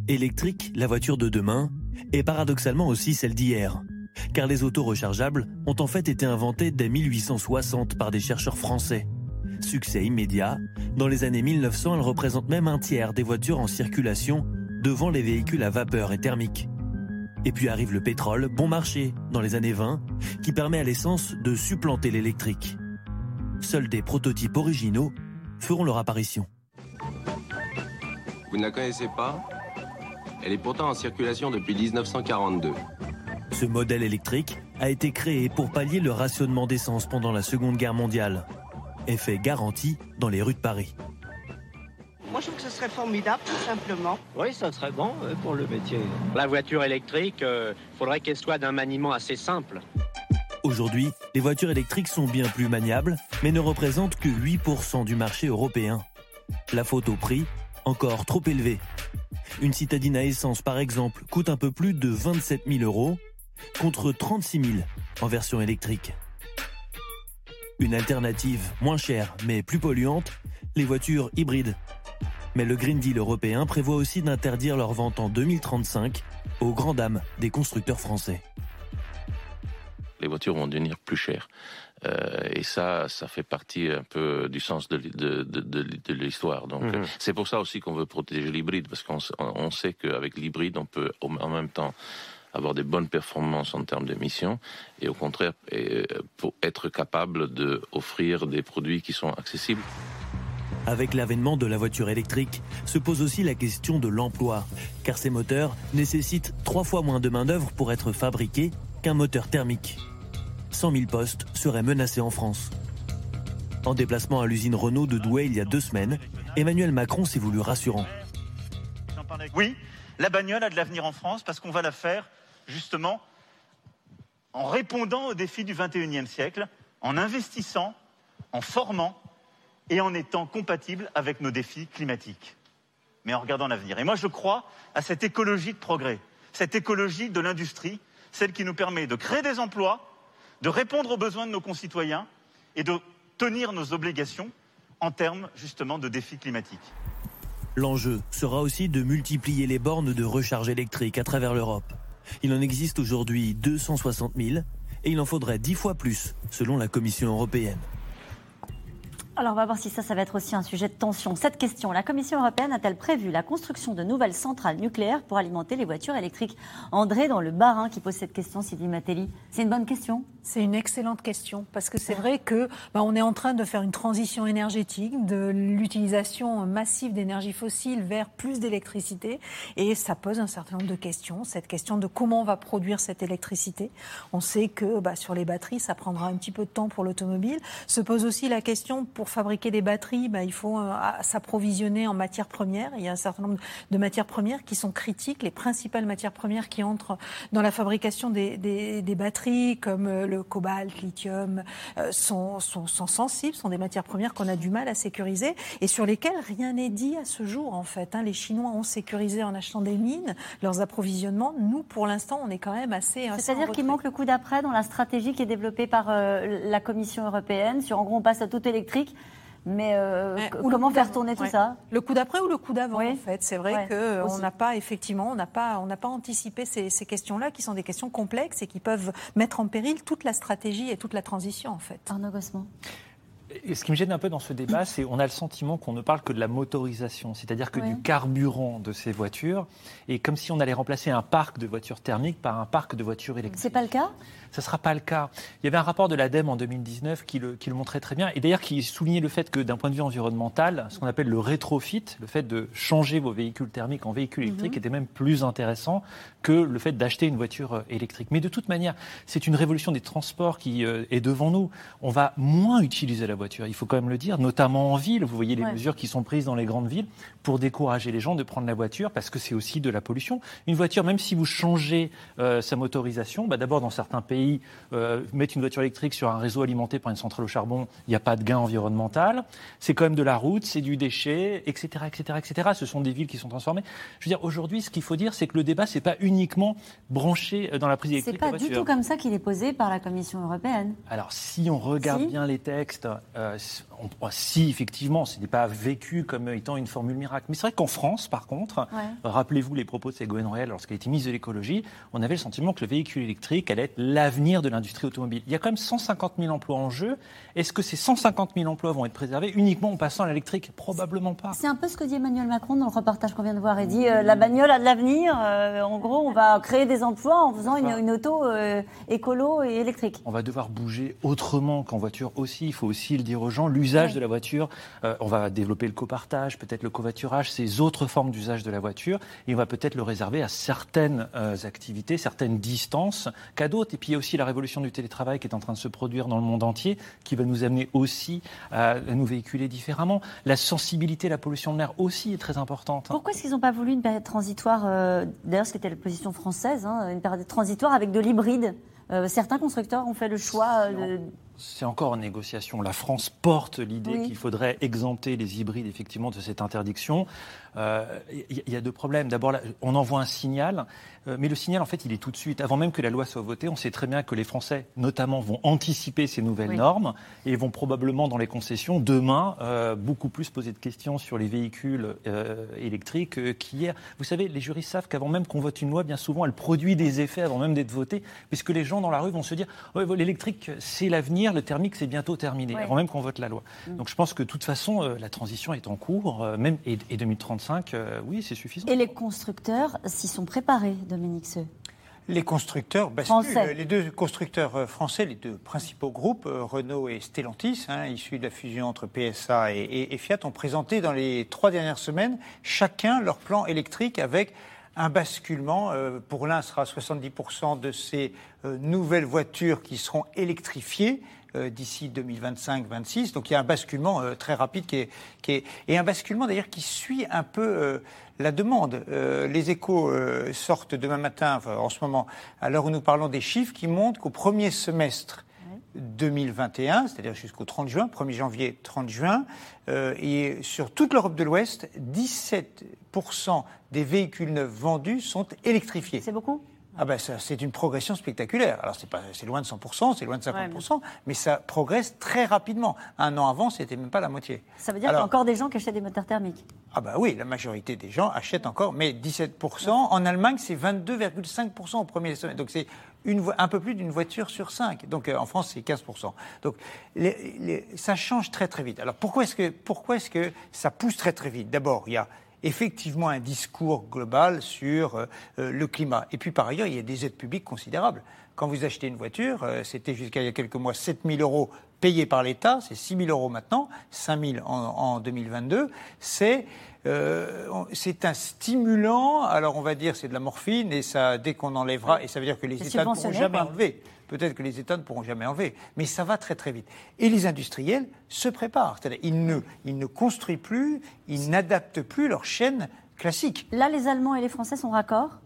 Électrique, la voiture de demain, est paradoxalement aussi celle d'hier. Car les autos rechargeables ont en fait été inventées dès 1860 par des chercheurs français. Succès immédiat, dans les années 1900, elles représentent même un tiers des voitures en circulation devant les véhicules à vapeur et thermique. Et puis arrive le pétrole, bon marché, dans les années 20, qui permet à l'essence de supplanter l'électrique. Seuls des prototypes originaux feront leur apparition. Vous ne la connaissez pas? Elle est pourtant en circulation depuis 1942. Ce modèle électrique a été créé pour pallier le rationnement d'essence pendant la Seconde Guerre mondiale. Effet garanti dans les rues de Paris. Moi, je trouve que ce serait formidable, tout simplement. Oui, ça serait bon euh, pour le métier. La voiture électrique, il euh, faudrait qu'elle soit d'un maniement assez simple. Aujourd'hui, les voitures électriques sont bien plus maniables, mais ne représentent que 8% du marché européen. La faute au prix, encore trop élevé. Une citadine à essence, par exemple, coûte un peu plus de 27 000 euros, contre 36 000 en version électrique. Une alternative moins chère, mais plus polluante, les voitures hybrides mais le Green Deal européen prévoit aussi d'interdire leur vente en 2035 aux grandes dames des constructeurs français. Les voitures vont devenir plus chères. et ça, ça fait partie un peu du sens de, de, de, de l'histoire. Donc, mhm. c'est pour ça aussi qu'on veut protéger l'hybride, parce qu'on on sait qu'avec l'hybride, on peut en même temps avoir des bonnes performances en termes d'émissions et au contraire pour être capable d'offrir des produits qui sont accessibles. Avec l'avènement de la voiture électrique, se pose aussi la question de l'emploi, car ces moteurs nécessitent trois fois moins de main-d'œuvre pour être fabriqués qu'un moteur thermique. 100 000 postes seraient menacés en France. En déplacement à l'usine Renault de Douai il y a deux semaines, Emmanuel Macron s'est voulu rassurant. Oui, la bagnole a de l'avenir en France parce qu'on va la faire justement en répondant aux défis du 21e siècle, en investissant, en formant et en étant compatible avec nos défis climatiques, mais en regardant l'avenir. Et moi, je crois à cette écologie de progrès, cette écologie de l'industrie, celle qui nous permet de créer des emplois, de répondre aux besoins de nos concitoyens et de tenir nos obligations en termes justement de défis climatiques. L'enjeu sera aussi de multiplier les bornes de recharge électrique à travers l'Europe. Il en existe aujourd'hui 260 000 et il en faudrait 10 fois plus, selon la Commission européenne. Alors on va voir si ça, ça va être aussi un sujet de tension. Cette question, la Commission européenne a-t-elle prévu la construction de nouvelles centrales nucléaires pour alimenter les voitures électriques? André, dans le Barin, qui pose cette question, Sylvie Matelli, c'est une bonne question? C'est une excellente question, parce que c'est vrai que bah, on est en train de faire une transition énergétique, de l'utilisation massive d'énergie fossile vers plus d'électricité, et ça pose un certain nombre de questions. Cette question de comment on va produire cette électricité. On sait que bah, sur les batteries, ça prendra un petit peu de temps pour l'automobile. Se pose aussi la question pour fabriquer des batteries, bah, il faut euh, s'approvisionner en matières premières. Il y a un certain nombre de matières premières qui sont critiques. Les principales matières premières qui entrent dans la fabrication des, des, batteries, comme euh, le cobalt, lithium, euh, sont, sont, sont, sensibles, sont des matières premières qu'on a du mal à sécuriser et sur lesquelles rien n'est dit à ce jour, en fait. Hein. Les Chinois ont sécurisé en achetant des mines leurs approvisionnements. Nous, pour l'instant, on est quand même assez. C'est-à-dire qu'il manque le coup d'après dans la stratégie qui est développée par la Commission européenne sur en gros on passe à tout électrique mais euh, comment faire tourner tout ça? Le coup d'après ou le coup d'avant, en fait? C'est vrai qu'on n'a pas, effectivement, on n'a pas, on n'a pas anticipé ces, ces questions-là, qui sont des questions complexes et qui peuvent mettre en péril toute la stratégie et toute la transition, en fait. Arnaud Gossement. Et ce qui me gêne un peu dans ce débat, c'est qu'on a le sentiment qu'on ne parle que de la motorisation, c'est-à-dire que du carburant de ces voitures, et comme si on allait remplacer un parc de voitures thermiques par un parc de voitures électriques. C'est pas le cas? Ce ne sera pas le cas. Il y avait un rapport de l'ADEME en 2019 qui le, qui le, montrait très bien, et d'ailleurs qui soulignait le fait que d'un point de vue environnemental, ce qu'on appelle le rétrofit, le fait de changer vos véhicules thermiques en véhicules mhm. électriques, était même plus intéressant que le fait d'acheter une voiture euh, électrique. Mais de toute manière, c'est une révolution des transports qui euh, est devant nous. On va moins utiliser la voiture, il faut quand même le dire, notamment en ville. Vous voyez les mesures qui sont prises dans les grandes villes pour décourager les gens de prendre la voiture parce que c'est aussi de la pollution. Une voiture, même si vous changez euh, sa motorisation, bah d'abord dans certains pays, euh, mettre une voiture électrique sur un réseau alimenté par une centrale au charbon, il n'y a pas de gain environnemental. C'est quand même de la route, c'est du déchet, etc., etc., etc. Ce sont des villes qui sont transformées. Je veux dire, aujourd'hui, ce qu'il faut dire, c'est que le débat, c'est pas uniquement branché dans la prise électrique. C'est pas du tout comme ça qu'il est posé par la Commission européenne. Alors, si on regarde bien les textes, euh, si effectivement, ce n'est pas vécu comme étant une formule miracle. Mais c'est vrai qu'en France, par contre, rappelez-vous les propos de Ségolène Royal lorsqu'elle était ministre de l'écologie, on avait le sentiment que le véhicule électrique allait être l'avenir de l'industrie automobile. Il y a quand même 150 000 emplois en jeu. Est-ce que ces 150 000 emplois vont être préservés uniquement en passant à l'électrique? Probablement pas. C'est un peu ce que dit Emmanuel Macron dans le reportage qu'on vient de voir. Il dit euh, la bagnole a de l'avenir. Euh, en gros, on va créer des emplois en faisant une, auto euh, écolo et électrique. On va devoir bouger autrement qu'en voiture aussi. Il faut aussi le dire aux gens. L'usage de la voiture, on va développer le copartage, peut-être le covoiturage, ces autres formes d'usage de la voiture. Et on va peut-être le réserver à certaines activités, certaines distances qu'à d'autres. Et puis il y a aussi la révolution du télétravail qui est en train de se produire dans le monde entier, qui va nous amener aussi à nous véhiculer différemment. La sensibilité à la pollution de l'air aussi est très importante. Pourquoi est-ce qu'ils n'ont pas voulu une période transitoire euh, D'ailleurs, c'était la position française, hein, une période transitoire avec de l'hybride? Euh, certains constructeurs ont fait le choix euh, de c'est encore en négociation. La France porte l'idée qu'il faudrait exempter les hybrides effectivement de cette interdiction. Il euh, y, a deux problèmes. D'abord, on envoie un signal, euh, mais le signal, en fait, il est tout de suite. Avant même que la loi soit votée, on sait très bien que les Français, notamment, vont anticiper ces nouvelles normes et vont probablement, dans les concessions, demain, euh, beaucoup plus poser de questions sur les véhicules électriques qu'hier. Vous savez, les juristes savent qu'avant même qu'on vote une loi, bien souvent, elle produit des effets avant même d'être votée, puisque les gens dans la rue vont se dire l'électrique, c'est l'avenir le thermique, c'est bientôt terminé, Ouais. avant même qu'on vote la loi. Mm. Donc je pense que de toute façon, euh, la transition est en cours, euh, même, et, et 2035, euh, oui, c'est suffisant. Et les constructeurs s'y sont préparés, Dominique Seux? Les constructeurs basculent. Français. Les deux constructeurs français, les deux principaux groupes, Renault et Stellantis, hein, issus de la fusion entre PSA et, et- et Fiat, ont présenté dans les trois dernières semaines chacun leur plan électrique avec un basculement. euh, pour l'un, ce sera 70% de ces euh, nouvelles voitures qui seront électrifiées d'ici 2025-26. Donc il y a un basculement euh, très rapide qui est, qui est- et un basculement d'ailleurs qui suit un peu euh, la demande. Euh, les échos euh, sortent demain matin, en ce moment, à l'heure où nous parlons des chiffres qui montrent qu'au premier semestre 2021, c'est-à-dire jusqu'au 30 juin, 1er janvier, 30 juin, euh, et sur toute l'Europe de l'Ouest, 17% des véhicules neufs vendus sont électrifiés. C'est beaucoup? Ah ben c'est une progression spectaculaire. Alors c'est loin de 100%, c'est loin de 50%, mais ça progresse très rapidement. Un an avant, c'était même pas la moitié. Ça veut dire qu'il y a encore des gens qui achètent des moteurs thermiques. Ah bah oui, la majorité des gens achètent encore, mais 17%. En Allemagne, c'est 22,5% au premier semestre. Donc c'est un peu plus d'une voiture sur cinq. Donc euh, en France, c'est 15%. Donc les- les- ça change très très vite. Alors pourquoi est-ce que, pourquoi est-ce que ça pousse très très vite? D'abord, il y a effectivement un discours global sur euh, euh, le climat. Et puis par ailleurs, il y a des aides publiques considérables. Quand vous achetez une voiture, euh, c'était jusqu'à il y a quelques mois 7 000 euros payés par l'État, c'est 6 000 euros maintenant, 5 000 en, en 2022. C'est euh, c'est un stimulant. Alors on va dire c'est de la morphine et ça dès qu'on enlèvera et ça veut dire que les États ne pourront jamais enlever. Peut-être que les États ne pourront jamais enlever, mais ça va très très vite. Et les industriels se préparent. C'est-à-dire ils ne, ils ne construisent plus, ils n'adaptent plus leur chaîne classique. Là, les Allemands et les Français sont raccords?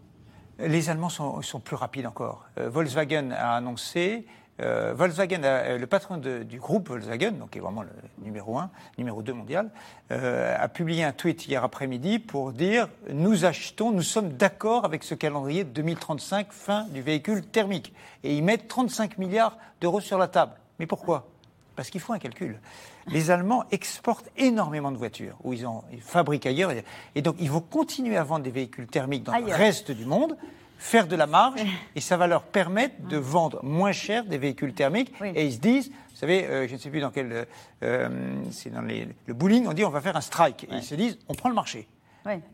Les Allemands sont, sont plus rapides encore. Euh, Volkswagen a annoncé, euh, Volkswagen, a- euh, le patron de- du groupe Volkswagen, donc qui est vraiment le numéro 1, numéro 2 mondial, euh, a publié un tweet hier après-midi pour dire nous achetons, nous sommes d'accord avec ce calendrier de 2035, fin du véhicule thermique. Et ils mettent 35 milliards d'euros sur la table. Mais pourquoi? Parce qu'il faut un calcul. Les Allemands exportent énormément de voitures, où ils, en, ils fabriquent ailleurs. Et donc, ils vont continuer à vendre des véhicules thermiques dans le reste du monde, faire de la marge, *laughs* et ça va leur permettre de vendre moins cher des véhicules thermiques. Et ils se disent, vous savez, euh, je ne sais plus dans quel... euh, c'est dans les- le bowling, on dit on va faire un strike. Et ils se disent, on prend le marché.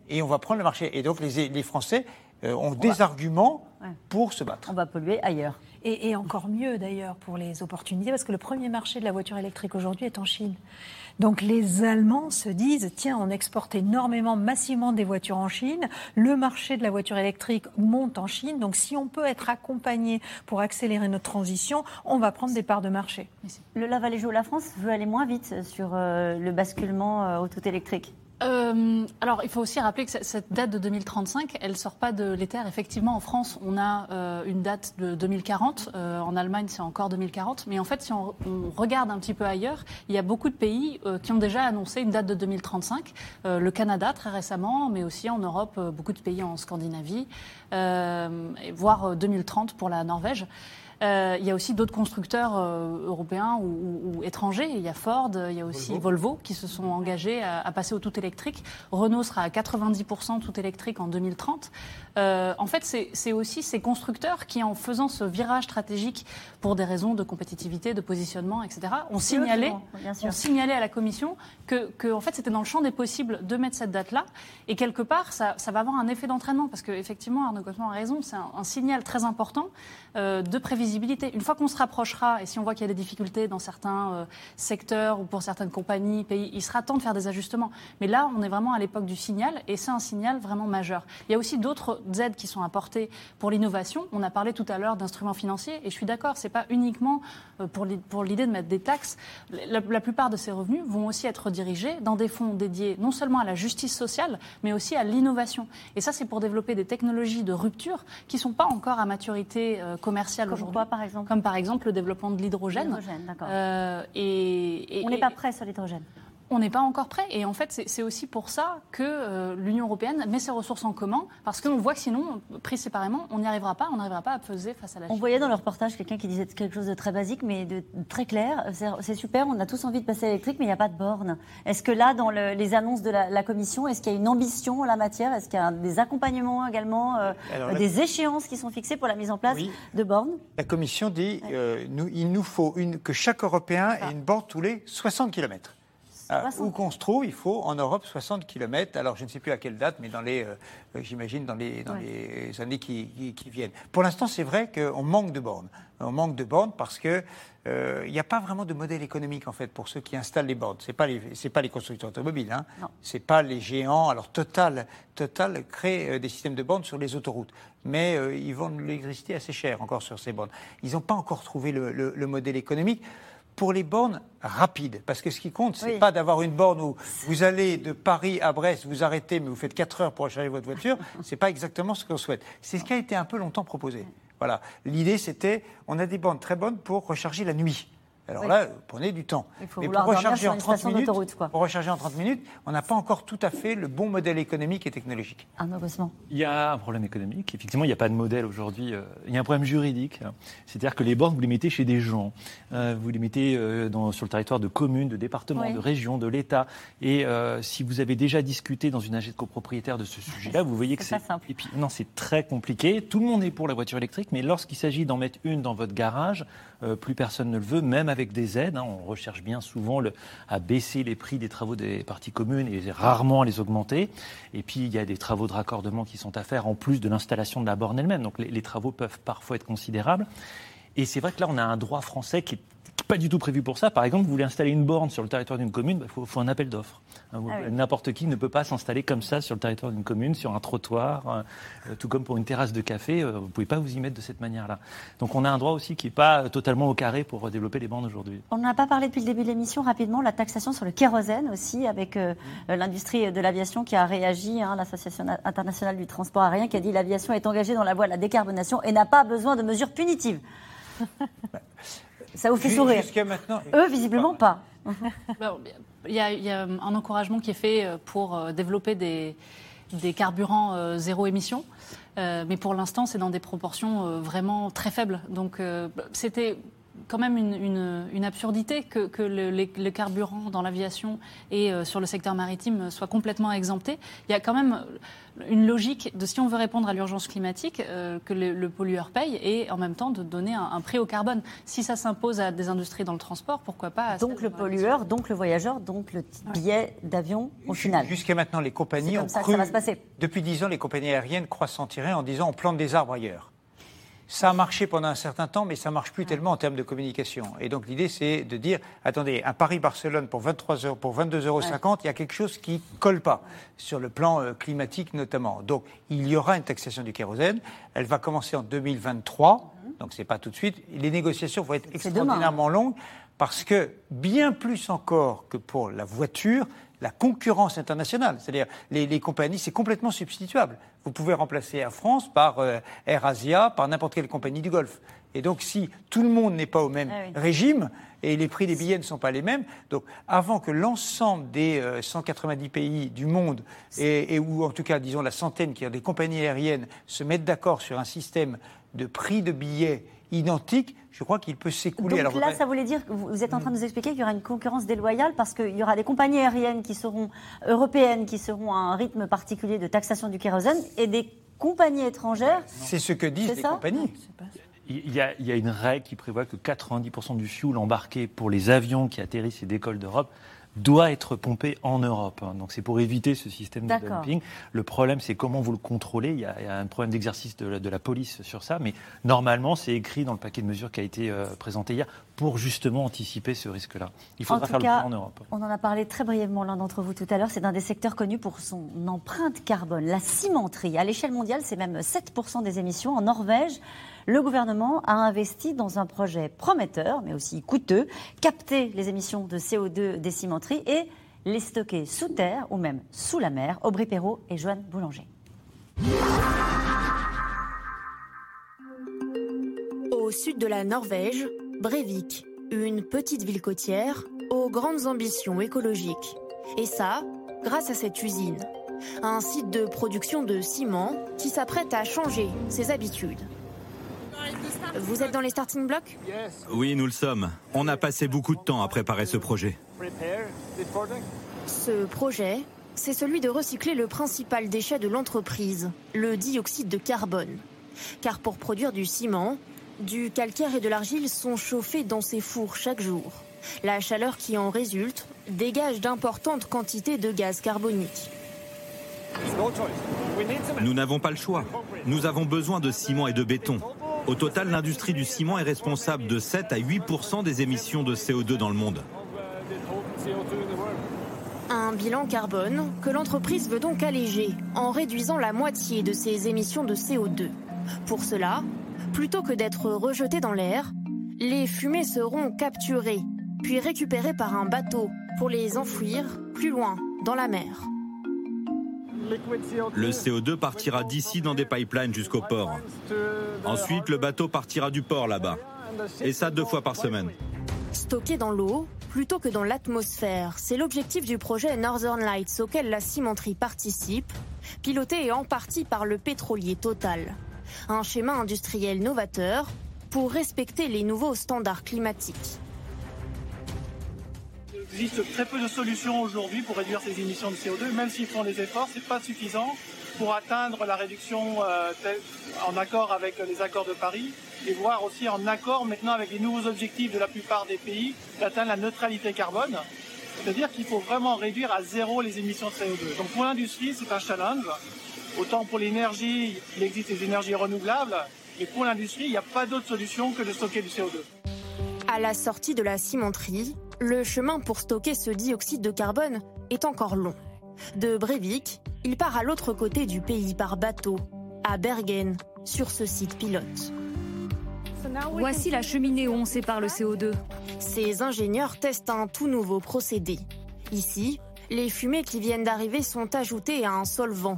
Et on va prendre le marché. Et donc, les, les Français euh, ont des arguments Ouais. pour se battre. On va polluer ailleurs. Et, et encore mieux d'ailleurs pour les opportunités, parce que le premier marché de la voiture électrique aujourd'hui est en Chine. Donc les Allemands se disent, tiens, on exporte énormément, massivement des voitures en Chine, le marché de la voiture électrique monte en Chine, donc si on peut être accompagné pour accélérer notre transition, on va prendre des parts de marché. Le Laval-et-Joux, la France veut aller moins vite sur euh, le basculement euh, au tout électrique. Euh, alors, il faut aussi rappeler que cette- date de 2035, elle sort pas de l'éther. Effectivement, en France, on a euh, une date de 2040. Euh, en Allemagne, c'est encore 2040. Mais en fait, si on, regarde un petit peu ailleurs, il y a beaucoup de pays euh, qui ont déjà annoncé une date de 2035. Euh, le Canada, très récemment, mais aussi en Europe, beaucoup de pays en Scandinavie, voire euh, 2030 pour la Norvège. Euh, il y a aussi d'autres constructeurs euh, européens ou, ou- ou étrangers. Il y a Ford, il y a aussi Volvo, qui se sont engagés à, à passer au tout électrique. Renault sera à 90% tout électrique en 2030. Euh, en fait, c'est aussi ces constructeurs qui, en faisant ce virage stratégique pour des raisons de compétitivité, de positionnement, etc., ont signalé, vont, bien sûr. ont signalé à la Commission que, que, en fait, c'était dans le champ des possibles de mettre cette date-là. Et quelque part, ça, ça va avoir un effet d'entraînement, parce qu'effectivement, Arnaud Cosman a raison, c'est un, un signal très important euh, de Une fois qu'on se rapprochera, et si on voit qu'il y a des difficultés dans certains euh, secteurs ou pour certaines compagnies, pays, il sera temps de faire des ajustements. Mais là, on est vraiment à l'époque du signal, et c'est un signal vraiment majeur. Il y a aussi d'autres aides qui sont apportées pour l'innovation. On a parlé tout à l'heure d'instruments financiers, et je suis d'accord, c'est pas uniquement euh, pour l'i- pour l'idée de mettre des taxes. La, la plupart de ces revenus vont aussi être dirigés dans des fonds dédiés non seulement à la justice sociale, mais aussi à l'innovation. Et ça, c'est pour développer des technologies de rupture qui sont pas encore à maturité euh, commerciale Comme aujourd'hui. Quoi, par exemple? Comme par exemple le développement de l'hydrogène. L'hydrogène, d'accord. Euh, et, et- On n'est pas prêt sur l'hydrogène. On n'est pas encore prêt. Et en fait, c'est aussi pour ça que euh, l'Union européenne met ses ressources en commun, parce qu'on voit que sinon, pris séparément, on n'y arrivera pas, on n'arrivera pas à peser face à la Chine. On voyait dans le reportage quelqu'un qui disait quelque chose de très basique, mais de très clair. C'est super, on a tous envie de passer à l'électrique, mais il n'y a pas de borne. Est-ce que là, dans les annonces de la, Commission, est-ce qu'il y a une ambition en la matière? Est-ce qu'il y a des accompagnements également, euh, des échéances qui sont fixées pour la mise en place de bornes? La Commission dit euh, il nous faut une, que chaque Européen ait une borne tous les 60 km. Euh, où qu'on se trouve, il faut en Europe 60 km. Alors je ne sais plus à quelle date, mais dans les, euh, j'imagine dans les, dans les années qui, qui, viennent. Pour l'instant, c'est vrai qu'on manque de bornes. On manque de bornes parce que euh, il n'y a pas vraiment de modèle économique en fait pour ceux qui installent les bornes. C'est pas les, c'est pas les constructeurs automobiles, hein. C'est pas les géants. Alors Total, Total crée des systèmes de bornes sur les autoroutes, mais ils vendent l'électricité assez cher encore sur ces bornes. Ils n'ont pas encore trouvé le, le modèle économique pour les bornes rapides. Parce que ce qui compte, c'est n'est pas d'avoir une borne où vous allez de Paris à Brest, vous arrêtez, mais vous faites 4 heures pour recharger votre voiture. *laughs* c'est pas exactement ce qu'on souhaite. C'est ce qui a été un peu longtemps proposé. Voilà. L'idée, c'était, on a des bornes très bonnes pour recharger la nuit. Alors là, prenez du temps. Mais pour recharger, en 30 minutes, pour recharger en 30 minutes, on n'a pas encore tout à fait le bon modèle économique et technologique. Arnaud Il y a un problème économique. Effectivement, il n'y a pas de modèle aujourd'hui. Euh, il y a un problème juridique. C'est-à-dire que les bornes, vous les mettez chez des gens. Euh, vous les mettez euh, dans, sur le territoire de communes, de départements, de régions, de l'État. Et si vous avez déjà discuté dans une AG de copropriétaire de ce sujet-là, vous voyez que c'est... simple. Et puis, non, c'est très compliqué. Tout le monde est pour la voiture électrique, mais lorsqu'il s'agit d'en mettre une dans votre garage, plus personne ne le veut, même avec avec des aides. Hein. on recherche bien souvent à baisser les prix des travaux des parties communes et rarement à les augmenter. Et puis, il y a des travaux de raccordement qui sont à faire en plus de l'installation de la borne elle-même. Donc, les, les travaux peuvent parfois être considérables. Et c'est vrai que là, on a un droit français qui est pas du tout prévu pour ça. Par exemple, vous voulez installer une borne sur le territoire d'une commune, il bah, faut, un appel d'offres. Hein, ah n'importe qui ne peut pas s'installer comme ça sur le territoire d'une commune, sur un trottoir, euh, tout comme pour une terrasse de café, euh, vous ne pouvez pas vous y mettre de cette manière-là. Donc on a un droit aussi qui n'est pas totalement au carré pour développer les bornes aujourd'hui. On n'a pas parlé depuis le début de l'émission rapidement, la taxation sur le kérosène aussi, avec euh, l'industrie de l'aviation qui a réagi, hein, l'Association internationale du transport aérien qui a dit l'aviation est engagée dans la voie de la décarbonation et n'a pas besoin de mesures punitives. *laughs* Ça vous fait sourire Jusqu'à maintenant. Eux, visiblement pas. Il y, a, un encouragement qui est fait euh, pour euh, développer des, des carburants euh, zéro émission. mais pour l'instant, c'est dans des proportions vraiment très faibles. Donc, c'était quand même une, absurdité que, que le, les, carburants dans l'aviation et euh, sur le secteur maritime soient complètement exemptés. Il y a quand même une logique de si on veut répondre à l'urgence climatique, euh, que le, pollueur paye et en même temps de donner un, prix au carbone. Si ça s'impose à des industries dans le transport, pourquoi pas Donc le pollueur, donc le voyageur, donc le billet d'avion au final. Jusqu'à maintenant, les compagnies ont cru, Depuis dix ans, les compagnies aériennes croient s'en tirer en disant on plante des arbres ailleurs. Ça a marché pendant un certain temps, mais ça marche plus tellement en termes de communication. Et donc l'idée, c'est de dire, attendez, un Paris-Barcelone pour 23 pour 22,50 euros, il y a quelque chose qui colle pas sur le plan euh, climatique notamment. Donc il y aura une taxation du kérosène. Elle va commencer en 2023, mhm. donc c'est pas tout de suite. Les négociations vont être extraordinairement longues parce que bien plus encore que pour la voiture, la concurrence internationale. C'est-à-dire, les, compagnies, c'est complètement substituable. Vous pouvez remplacer Air France par euh, Air Asia, par n'importe quelle compagnie du Golfe. Et donc, si tout le monde n'est pas au même ah régime et les prix des billets ne sont pas les mêmes, donc avant que l'ensemble des 190 euh, pays du monde, et, ou en tout cas, disons, la centaine qui ont des compagnies aériennes, se mettent d'accord sur un système de prix de billets identique, je crois qu'il peut s'écouler. Donc là, ça voulait dire que vous êtes en train de nous expliquer qu'il y aura une concurrence déloyale parce qu'il y aura des compagnies aériennes qui seront européennes, qui seront à un rythme particulier de taxation du kérosène et des compagnies étrangères. C'est ce que disent les compagnies. Il y, a, il y, a, une règle qui prévoit que 90% du fuel embarqué pour les avions qui atterrissent et décollent d'Europe doit être pompé en Europe. Hein. Donc c'est pour éviter ce système de dumping. Le problème, c'est comment vous le contrôlez. Il y a, un problème d'exercice de, la police sur ça, mais normalement, c'est écrit dans le paquet de mesures qui a été euh, présenté hier pour justement anticiper ce risque-là. Il faudra faire le en Europe. On en a parlé très brièvement l'un d'entre vous tout à l'heure. C'est un des secteurs connus pour son empreinte carbone, la cimenterie. À l'échelle mondiale, c'est même 7% des émissions. En Norvège, le gouvernement a investi dans un projet prometteur, mais aussi coûteux, capter les émissions de CO2 des cimenteries et les stocker sous terre ou même sous la mer. Aubry Perrault et Joanne Boulanger. Au sud de la Norvège, Brevik, une petite ville côtière au aux grandes ambitions écologiques. Et ça, grâce à cette usine. Un site de production de ciment qui s'apprête à changer ses habitudes. Vous êtes dans les starting blocks Oui, nous le sommes. On a passé beaucoup de temps à préparer ce projet. Ce projet, c'est celui de recycler le principal déchet de l'entreprise, le dioxyde de carbone. Car pour produire du ciment, du calcaire et de l'argile sont chauffés dans ces fours chaque jour. La chaleur qui en résulte dégage d'importantes quantités de gaz carbonique. Nous n'avons pas le choix. Nous avons besoin de ciment et de béton. Au total, l'industrie du ciment est responsable de 7 à 8 des émissions de CO2 dans le monde. Un bilan carbone que l'entreprise veut donc alléger en réduisant la moitié de ses émissions de CO2. Pour cela, plutôt que d'être rejetées dans l'air, les fumées seront capturées, puis récupérées par un bateau pour les enfouir plus loin dans la mer. Le CO2 partira d'ici dans des pipelines jusqu'au port. Ensuite, le bateau partira du port là-bas. Et ça deux fois par semaine. Stocké dans l'eau plutôt que dans l'atmosphère, c'est l'objectif du projet Northern Lights auquel la cimenterie participe, piloté en partie par le pétrolier Total. Un schéma industriel novateur pour respecter les nouveaux standards climatiques. Il existe très peu de solutions aujourd'hui pour réduire ces émissions de CO2. Même s'ils font des efforts, ce n'est pas suffisant pour atteindre la réduction euh, en accord avec les accords de Paris et voire aussi en accord maintenant avec les nouveaux objectifs de la plupart des pays d'atteindre la neutralité carbone. C'est-à-dire qu'il faut vraiment réduire à zéro les émissions de CO2. Donc pour l'industrie, c'est un challenge. Autant pour l'énergie, il existe des énergies renouvelables, mais pour l'industrie, il n'y a pas d'autre solution que de stocker du CO2. À la sortie de la cimenterie, le chemin pour stocker ce dioxyde de carbone est encore long. De Breivik, il part à l'autre côté du pays par bateau, à Bergen, sur ce site pilote. Voici la cheminée où on sépare le CO2. Ces ingénieurs testent un tout nouveau procédé. Ici, les fumées qui viennent d'arriver sont ajoutées à un solvant.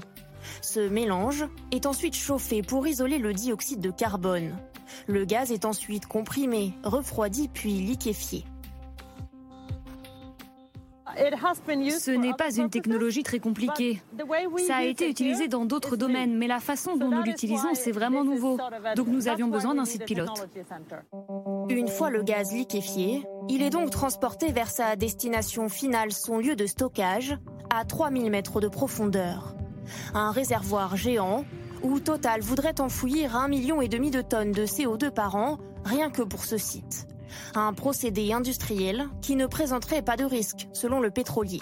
Ce mélange est ensuite chauffé pour isoler le dioxyde de carbone. Le gaz est ensuite comprimé, refroidi puis liquéfié. Ce n'est pas une technologie très compliquée. Ça a été utilisé dans d'autres domaines, mais la façon dont nous l'utilisons, c'est vraiment nouveau. Donc nous avions besoin d'un site pilote. Une fois le gaz liquéfié, il est donc transporté vers sa destination finale, son lieu de stockage, à 3000 mètres de profondeur. Un réservoir géant où Total voudrait enfouir un million et demi de tonnes de CO2 par an, rien que pour ce site. Un procédé industriel qui ne présenterait pas de risque, selon le pétrolier.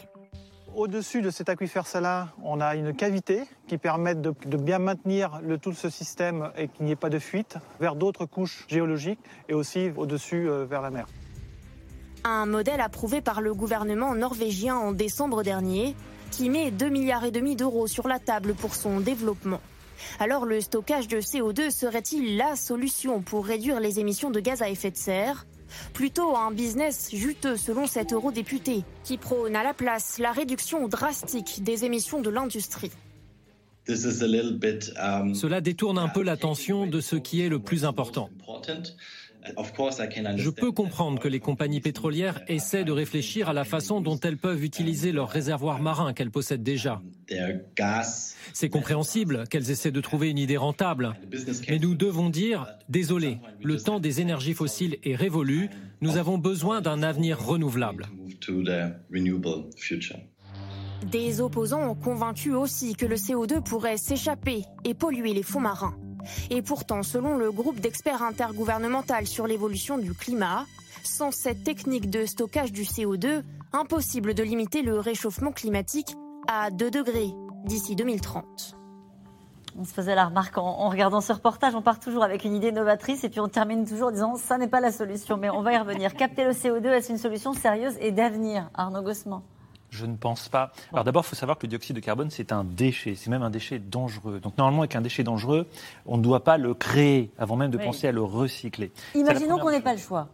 Au-dessus de cet aquifère salin, on a une cavité qui permet de, bien maintenir le, tout ce système et qu'il n'y ait pas de fuite vers d'autres couches géologiques et aussi au-dessus euh, vers la mer. Un modèle approuvé par le gouvernement norvégien en décembre dernier qui met 2 milliards et demi d'euros sur la table pour son développement. Alors le stockage de CO2 serait-il la solution pour réduire les émissions de gaz à effet de serre? Plutôt un business juteux selon cet eurodéputé, qui prône à la place la réduction drastique des émissions de l'industrie. Cela détourne un peu l'attention de ce qui est le plus important. Je peux comprendre que les compagnies pétrolières essaient de réfléchir à la façon dont elles peuvent utiliser leurs réservoirs marins qu'elles possèdent déjà. C'est compréhensible qu'elles essaient de trouver une idée rentable. Mais nous devons dire, désolé, le temps des énergies fossiles est révolu, nous avons besoin d'un avenir renouvelable. Des opposants ont convaincu aussi que le CO2 pourrait s'échapper et polluer les fonds marins. Et pourtant, selon le groupe d'experts intergouvernemental sur l'évolution du climat, sans cette technique de stockage du CO2, impossible de limiter le réchauffement climatique à 2 degrés d'ici 2030. On se faisait la remarque en, regardant ce reportage, on part toujours avec une idée novatrice et puis on termine toujours en disant ça n'est pas la solution, mais on va y revenir. Capter le CO2, est-ce une solution sérieuse et d'avenir Arnaud Gossement je ne pense pas. Alors d'abord, il faut savoir que le dioxyde de carbone, c'est un déchet, c'est même un déchet dangereux. Donc normalement, avec un déchet dangereux, on ne doit pas le créer avant même de penser à le recycler. Imaginons qu'on n'ait pas le choix.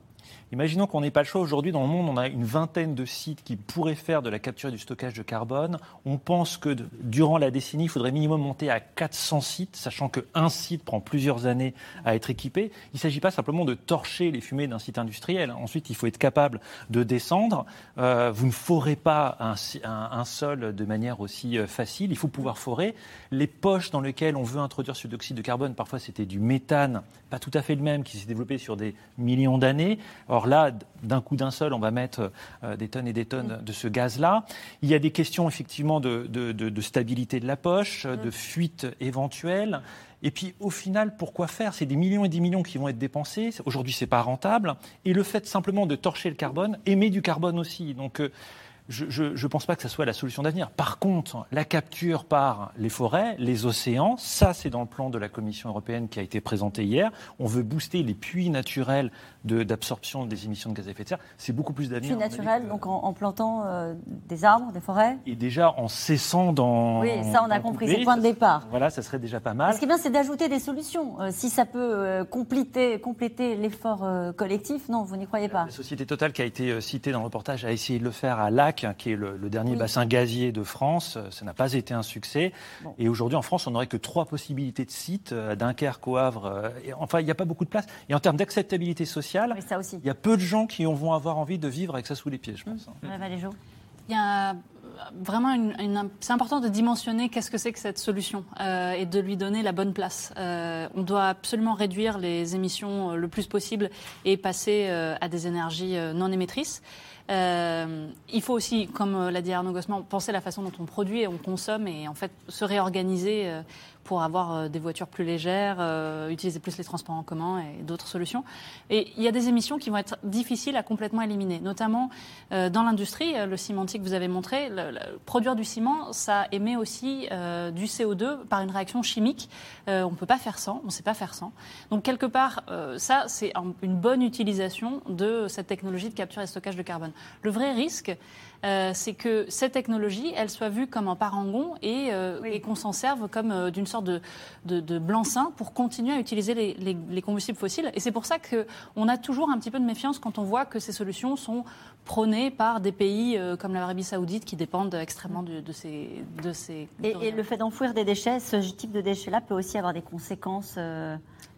Imaginons qu'on n'ait pas le choix. Aujourd'hui, dans le monde, on a une vingtaine de sites qui pourraient faire de la capture et du stockage de carbone. On pense que durant la décennie, il faudrait minimum monter à 400 sites, sachant qu'un site prend plusieurs années à être équipé. Il ne s'agit pas simplement de torcher les fumées d'un site industriel. Ensuite, il faut être capable de descendre. Euh, vous ne forez pas un, un, sol de manière aussi euh, facile. Il faut pouvoir forer. Les poches dans lesquelles on veut introduire ce dioxyde de carbone, parfois c'était du méthane, pas tout à fait le même, qui s'est développé sur des millions d'années. Or là, d'un coup d'un seul, on va mettre euh, des tonnes et des tonnes de ce gaz-là. Il y a des questions effectivement de, stabilité de la poche, de fuite éventuelle. Et puis au final, pourquoi faire? C'est des millions et des millions qui vont être dépensés. Aujourd'hui, c'est pas rentable. Et le fait simplement de torcher le carbone émet du carbone aussi. Donc euh, je ne pense pas que ça soit la solution d'avenir. Par contre, la capture par les forêts, les océans, ça c'est dans le plan de la Commission européenne qui a été présenté hier. On veut booster les puits naturels d'absorption des émissions de gaz à effet de serre. C'est beaucoup plus d'avenir. Puits naturels, donc en, plantant euh, des arbres, des forêts Et déjà en cessant dans. Oui, ça on a compris, c'est le point de départ. Voilà, ça serait déjà pas mal. Ce qui est bien, c'est d'ajouter des solutions. Euh, si ça peut euh, compléter, compléter l'effort collectif, non, vous n'y croyez pas. La société Total qui a été citée dans le reportage a essayé de le faire à Lac qui est le, dernier bassin gazier de France. Ça n'a pas été un succès. Et aujourd'hui, en France, on n'aurait que trois possibilités de sites, euh, Dunkerque, au Havre. Euh, enfin, il n'y a pas beaucoup de place. Et en termes d'acceptabilité sociale, il y a peu de gens qui vont avoir envie de vivre avec ça sous les pieds, je pense. Mmh. Il y a vraiment une, c'est important de dimensionner qu'est-ce que c'est que cette solution euh, et de lui donner la bonne place. on doit absolument réduire les émissions le plus possible et passer à des énergies non émettrices. Euh, il faut aussi, comme l'a dit Arnaud Gossman, penser la façon dont on produit et on consomme et en fait se réorganiser euh, pour avoir euh, des voitures plus légères, euh, utiliser plus les transports en commun et d'autres solutions. Et il y a des émissions qui vont être difficiles à complètement éliminer, notamment euh, dans l'industrie, le cimentique que vous avez montré, produire du ciment, ça émet aussi du CO2 par une réaction chimique. on ne peut pas faire sans, on ne sait pas faire sans. Donc quelque part, ça, c'est une bonne utilisation de cette technologie de capture et stockage de carbone. Le vrai risque, euh, c'est que cette technologie, elle soit vue comme un parangon et, euh, qu'on s'en serve comme euh, d'une sorte de, blanc-seing pour continuer à utiliser les, combustibles fossiles. Et c'est pour ça qu'on a toujours un petit peu de méfiance quand on voit que ces solutions sont prônées par des pays comme l'Arabie saoudite qui dépendent extrêmement de, ces... De ces et, et, le fait d'enfouir des déchets, ce type de déchets-là peut aussi avoir des conséquences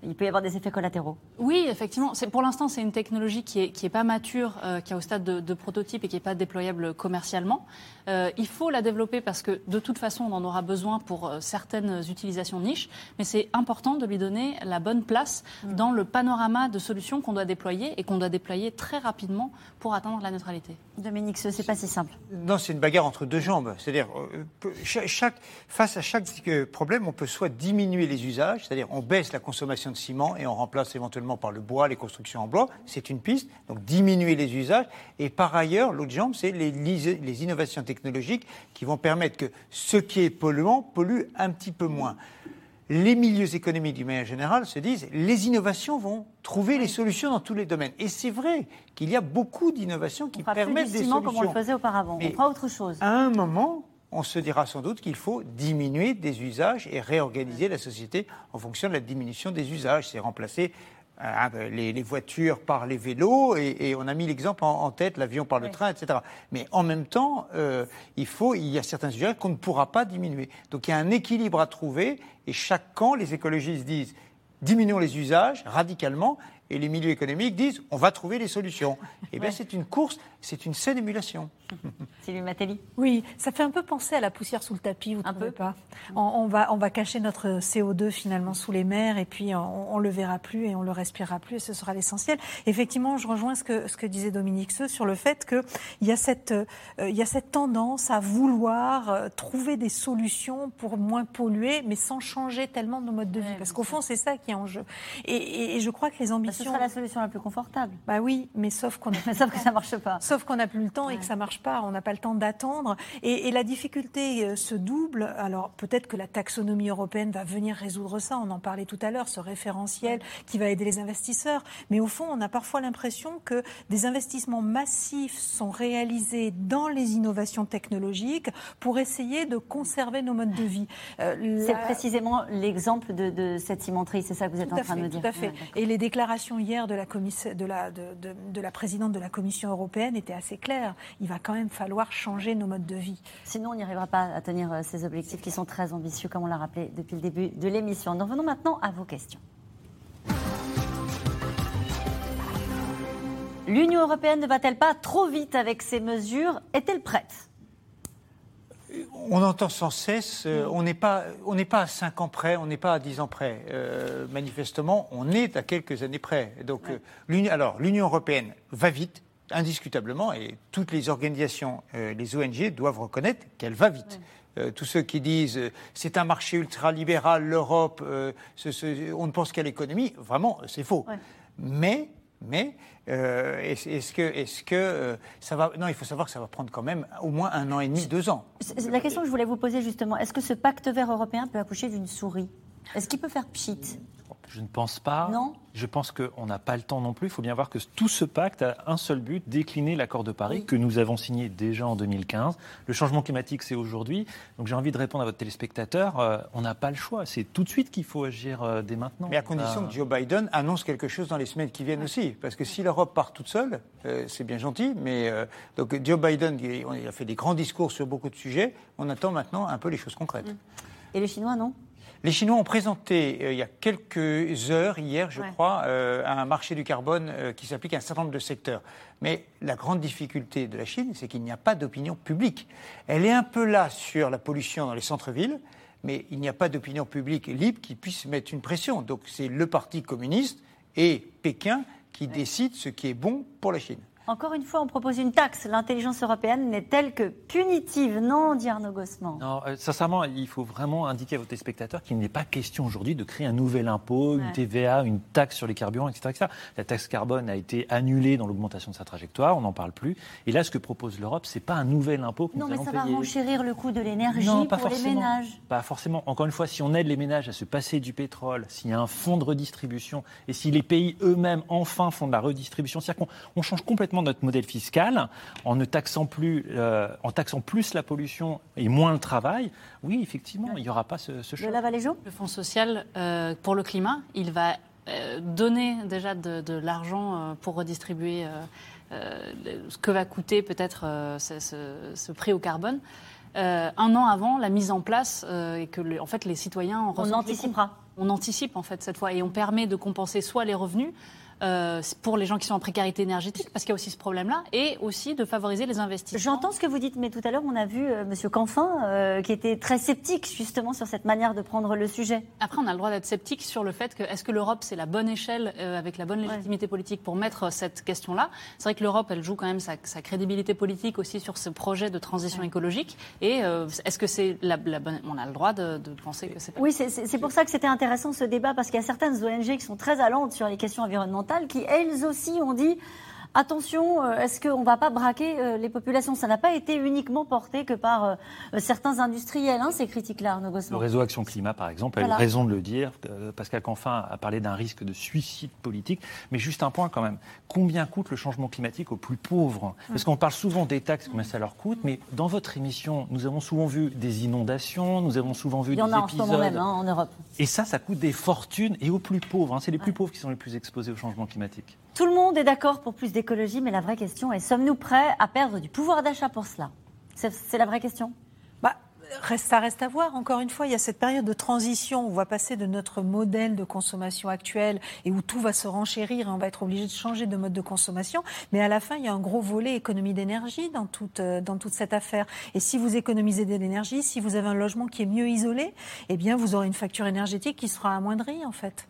il peut y avoir des effets collatéraux. Oui, effectivement. Pour l'instant, c'est une technologie qui n'est qui est pas mature, euh, qui est au stade de, prototype et qui n'est pas déployable commercialement. Euh, il faut la développer parce que de toute façon, on en aura besoin pour euh, certaines utilisations niches, mais c'est important de lui donner la bonne place mm. dans le panorama de solutions qu'on doit déployer et qu'on doit déployer très rapidement pour atteindre la neutralité. Dominique, ce n'est pas si simple. Non, c'est une bagarre entre deux jambes. C'est-à-dire, chaque, face à chaque problème, on peut soit diminuer les usages, c'est-à-dire on baisse la consommation de ciment et on remplace éventuellement par le bois, les constructions en bois. C'est une piste. Donc diminuer les usages. Et par ailleurs, l'autre jambe, c'est les, les, innovations technologiques qui vont permettre que ce qui est polluant pollue un petit peu moins. Les milieux économiques, du manière générale, se disent les innovations vont trouver les solutions dans tous les domaines. Et c'est vrai qu'il y a beaucoup d'innovations qui permettent des solutions. comme on le faisait auparavant. on fera autre chose. À un moment, on se dira sans doute qu'il faut diminuer des usages et réorganiser la société en fonction de la diminution des usages. C'est remplacer euh, les, voitures par les vélos, et, on a mis l'exemple en, tête, l'avion par le train, etc. Mais en même temps, euh, il, faut, il y a certains usages qu'on ne pourra pas diminuer. Donc il y a un équilibre à trouver, et chaque camp, les écologistes disent diminuons les usages radicalement, et les milieux économiques disent on va trouver les solutions. *laughs* Eh bien, c'est une course, c'est une saine émulation. *laughs* Sylvie Matteli Oui, ça fait un peu penser à la poussière sous le tapis, vous ne trouvez pas? On, va, on va cacher notre CO2 finalement sous les mers et puis on ne le verra plus et on le respirera plus et ce sera l'essentiel. Effectivement, je rejoins ce que, ce que disait Dominique Seux sur le fait qu'il y, a cette, euh, il y a cette tendance à vouloir euh, trouver des solutions pour moins polluer, mais sans changer tellement nos modes de vie. Parce qu'au fond, c'est ça qui est en jeu. Et, et, je crois que les ambitions... ce sera la solution la plus confortable. Bah oui, mais sauf qu'on *laughs* sauf que ça marche pas. Sauf qu'on n'a plus le temps et que ça marche pas. On n'a pas le temps d'attendre. Et, la difficulté euh, se double. Alors peut-être que la taxonomie européenne va venir résoudre ça. On en parlait tout à l'heure, ce référentiel qui va aider les investisseurs. Mais au fond, on a parfois l'impression que des investissements massifs sont réalisés dans les innovations technologiques pour essayer de conserver nos modes de vie. Euh, c'est précisément l'exemple de, cette cimenterie. C'est ça que vous êtes en train de dire. Tout à fait. et les déclarations déclaration hier de la, de, la, de, de, la, présidente de la Commission européenne était assez claire. Il va quand même falloir changer nos modes de vie. Sinon, on n'y arrivera pas à tenir euh, ces objectifs qui sont très ambitieux, comme on l'a rappelé depuis le début de l'émission. Nous venons maintenant à vos questions. L'Union européenne ne va-t-elle pas trop vite avec ces mesures? Est-elle prête? On entend sans cesse, euh, on n'est pas, on pas à 5 ans près, on n'est pas à 10 ans près. Euh, manifestement, on est à quelques années près. Donc, euh, alors, l'Union européenne va vite, indiscutablement, et toutes les organisations, les ONG doivent reconnaître qu'elle va vite. tous ceux qui disent c'est un marché ultralibéral, l'Europe, on ne pense qu'à l'économie, vraiment, c'est faux. Mais mais euh, est-ce que, est que euh, ça va Non, il faut savoir que ça va prendre quand même au moins un an et demi, deux ans. La question que je voulais vous poser justement, est-ce que ce pacte vert européen peut accoucher d'une souris? Est-ce qu'il peut faire pchit? Je ne pense pas. Non. Je pense qu'on n'a pas le temps non plus. Il faut bien voir que tout ce pacte a un seul but, décliner l'accord de Paris que nous avons signé déjà en 2015. Le changement climatique, c'est aujourd'hui. Donc j'ai envie de répondre à votre téléspectateur, euh, on n'a pas le choix. C'est tout de suite qu'il faut agir euh, dès maintenant. Mais à condition que Joe Biden annonce quelque chose dans les semaines qui viennent aussi. Parce que si l'Europe part toute seule, euh, c'est bien gentil. Mais donc Joe Biden, il a fait des grands discours sur beaucoup de sujets. On attend maintenant un peu les choses concrètes. Et les Chinois, non? Les Chinois ont présenté euh, il y a quelques heures, hier je crois, euh, un marché du carbone euh, qui s'applique à un certain nombre de secteurs. Mais la grande difficulté de la Chine, c'est qu'il n'y a pas d'opinion publique. Elle est un peu là sur la pollution dans les centres-villes, mais il n'y a pas d'opinion publique libre qui puisse mettre une pression. Donc c'est le Parti communiste et Pékin qui décident ce qui est bon pour la Chine. Encore une fois, on propose une taxe. L'intelligence européenne n'est-elle que punitive Non, dit Arnaud Gossman. Non, euh, sincèrement, il faut vraiment indiquer à vos téléspectateurs qu'il n'est pas question aujourd'hui de créer un nouvel impôt, une TVA, une taxe sur les carburants, etc., La taxe carbone a été annulée dans l'augmentation de sa trajectoire, on n'en parle plus. Et là, ce que propose l'Europe, c'est pas un nouvel impôt Non, mais ça va renchérir le coût de l'énergie pour les ménages. Pas forcément. Encore une fois, si on aide les ménages à se passer du pétrole, s'il y a un fonds de redistribution, et si les pays eux-mêmes, enfin, font de la redistribution, c'est-à-dire qu'on change complètement notre modèle fiscal en ne taxant plus, euh, en taxant plus la pollution et moins le travail, oui, effectivement, il n'y aura pas ce, ce choc. Le Fonds social euh, pour le climat, il va euh, donner déjà de, l'argent pour redistribuer ce que va coûter peut-être ce, prix au carbone. un an avant la mise en place et que en fait les citoyens on anticipera on anticipe en fait cette fois et on permet de compenser soit les revenus euh, pour les gens qui sont en précarité énergétique, parce qu'il y a aussi ce problème-là, et aussi de favoriser les investissements. J'entends ce que vous dites, mais tout à l'heure, on a vu euh, M. Canfin euh, qui était très sceptique justement sur cette manière de prendre le sujet. Après, on a le droit d'être sceptique sur le fait que est-ce que l'Europe, c'est la bonne échelle avec la bonne légitimité politique pour mettre cette question-là? C'est vrai que l'Europe, elle joue quand même sa, crédibilité politique aussi sur ce projet de transition écologique. Et est-ce que c'est la, bonne... On a le droit de, penser que c'est Oui, c'est pour ça que c'était intéressant ce débat, parce qu'il y a certaines ONG qui sont très allantes sur les questions environnementales qui, elles aussi, ont dit attention, euh, est-ce qu'on ne va pas braquer euh, les populations? Ça n'a pas été uniquement porté que par euh, certains industriels, hein, ces critiques-là, Arnaud Le réseau Action Climat, par exemple, a eu raison de le dire. Pascal Canfin a parlé d'un risque de suicide politique. Mais juste un point quand même. Combien coûte le changement climatique aux plus pauvres? Parce qu'on parle souvent des taxes, combien ça leur coûte, mais dans votre émission, nous avons souvent vu des inondations, nous avons souvent vu Il y en a épisodes. En, ce moment même, hein, en Europe. Et ça, ça coûte des fortunes et aux plus pauvres. Hein. C'est les plus pauvres qui sont les plus exposés au changement climatique. Tout le monde est d'accord pour plus d'écologie, mais la vraie question est sommes-nous prêts à perdre du pouvoir d'achat pour cela? C'est la vraie question bah, ça reste à voir. Encore une fois, il y a cette période de transition où on va passer de notre modèle de consommation actuel et où tout va se renchérir et on va être obligé de changer de mode de consommation. Mais à la fin, il y a un gros volet économie d'énergie dans toute, euh, cette affaire. Et si vous économisez de l'énergie, si vous avez un logement qui est mieux isolé, eh bien, vous aurez une facture énergétique qui sera amoindrie, en fait.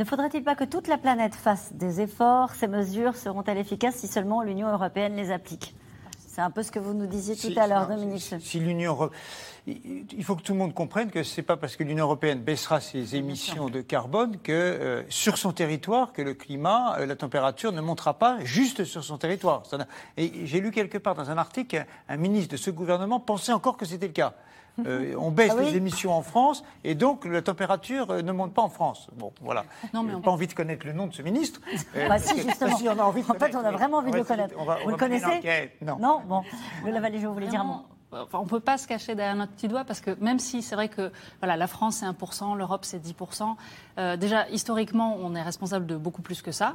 Ne faudrait-il pas que toute la planète fasse des efforts? Ces mesures seront-elles efficaces si seulement l'Union européenne les applique? C'est un peu ce que vous nous disiez tout à l'heure, Dominique. Si, l'Union il faut que tout le monde comprenne que ce n'est pas parce que l'Union européenne baissera ses émissions de carbone que euh, sur son territoire que le climat, euh, la température ne montera pas juste sur son territoire. Et j'ai lu quelque part dans un article un ministre de ce gouvernement pensait encore que c'était le cas. Euh, on baisse ah les émissions en France et donc la température euh, ne monte pas en France. Bon, voilà. Non, mais on n'a pas envie de connaître le nom de ce ministre. *laughs* Euh, bah, si, justement. on a envie en fait, on a vraiment envie de le connaître. vous le connaissez Non. Non Bon. Le Lavalier, je voulais dire un mot. on ne peut pas se cacher derrière notre petit doigt parce que même si c'est vrai que voilà, la France c'est 1%, l'Europe c'est 10%, euh, déjà historiquement on est responsable de beaucoup plus que ça.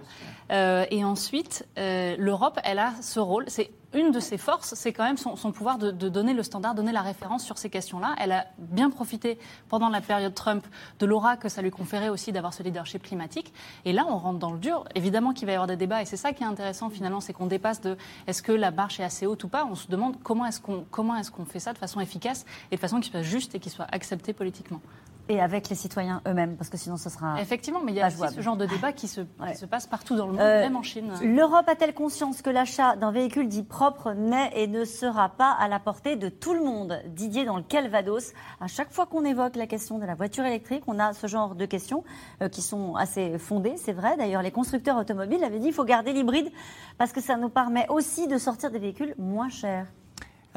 Euh, et ensuite, euh, l'Europe, elle a ce rôle, c'est une de ses forces, c'est quand même son, pouvoir de, donner le standard, donner la référence sur ces questions-là. Elle a bien profité pendant la période Trump de l'aura que ça lui conférait aussi d'avoir ce leadership climatique. Et là, on rentre dans le dur. Évidemment qu'il va y avoir des débats et c'est ça qui est intéressant finalement, c'est qu'on dépasse de est-ce que la marche est assez haute ou pas. On se demande comment est-ce qu'on comment est-ce qu'on fait ça de façon efficace et de façon qui soit juste et qui soit acceptée politiquement et avec les citoyens eux-mêmes, parce que sinon ce sera. Effectivement, mais il y a aussi ce genre de débat qui se, passe partout dans le monde, euh, même en Chine. L'Europe a-t-elle conscience que l'achat d'un véhicule dit propre n'est et ne sera pas à la portée de tout le monde? Didier, dans le Calvados, à chaque fois qu'on évoque la question de la voiture électrique, on a ce genre de questions euh, qui sont assez fondées, c'est vrai. D'ailleurs, les constructeurs automobiles avaient dit qu'il faut garder l'hybride parce que ça nous permet aussi de sortir des véhicules moins chers.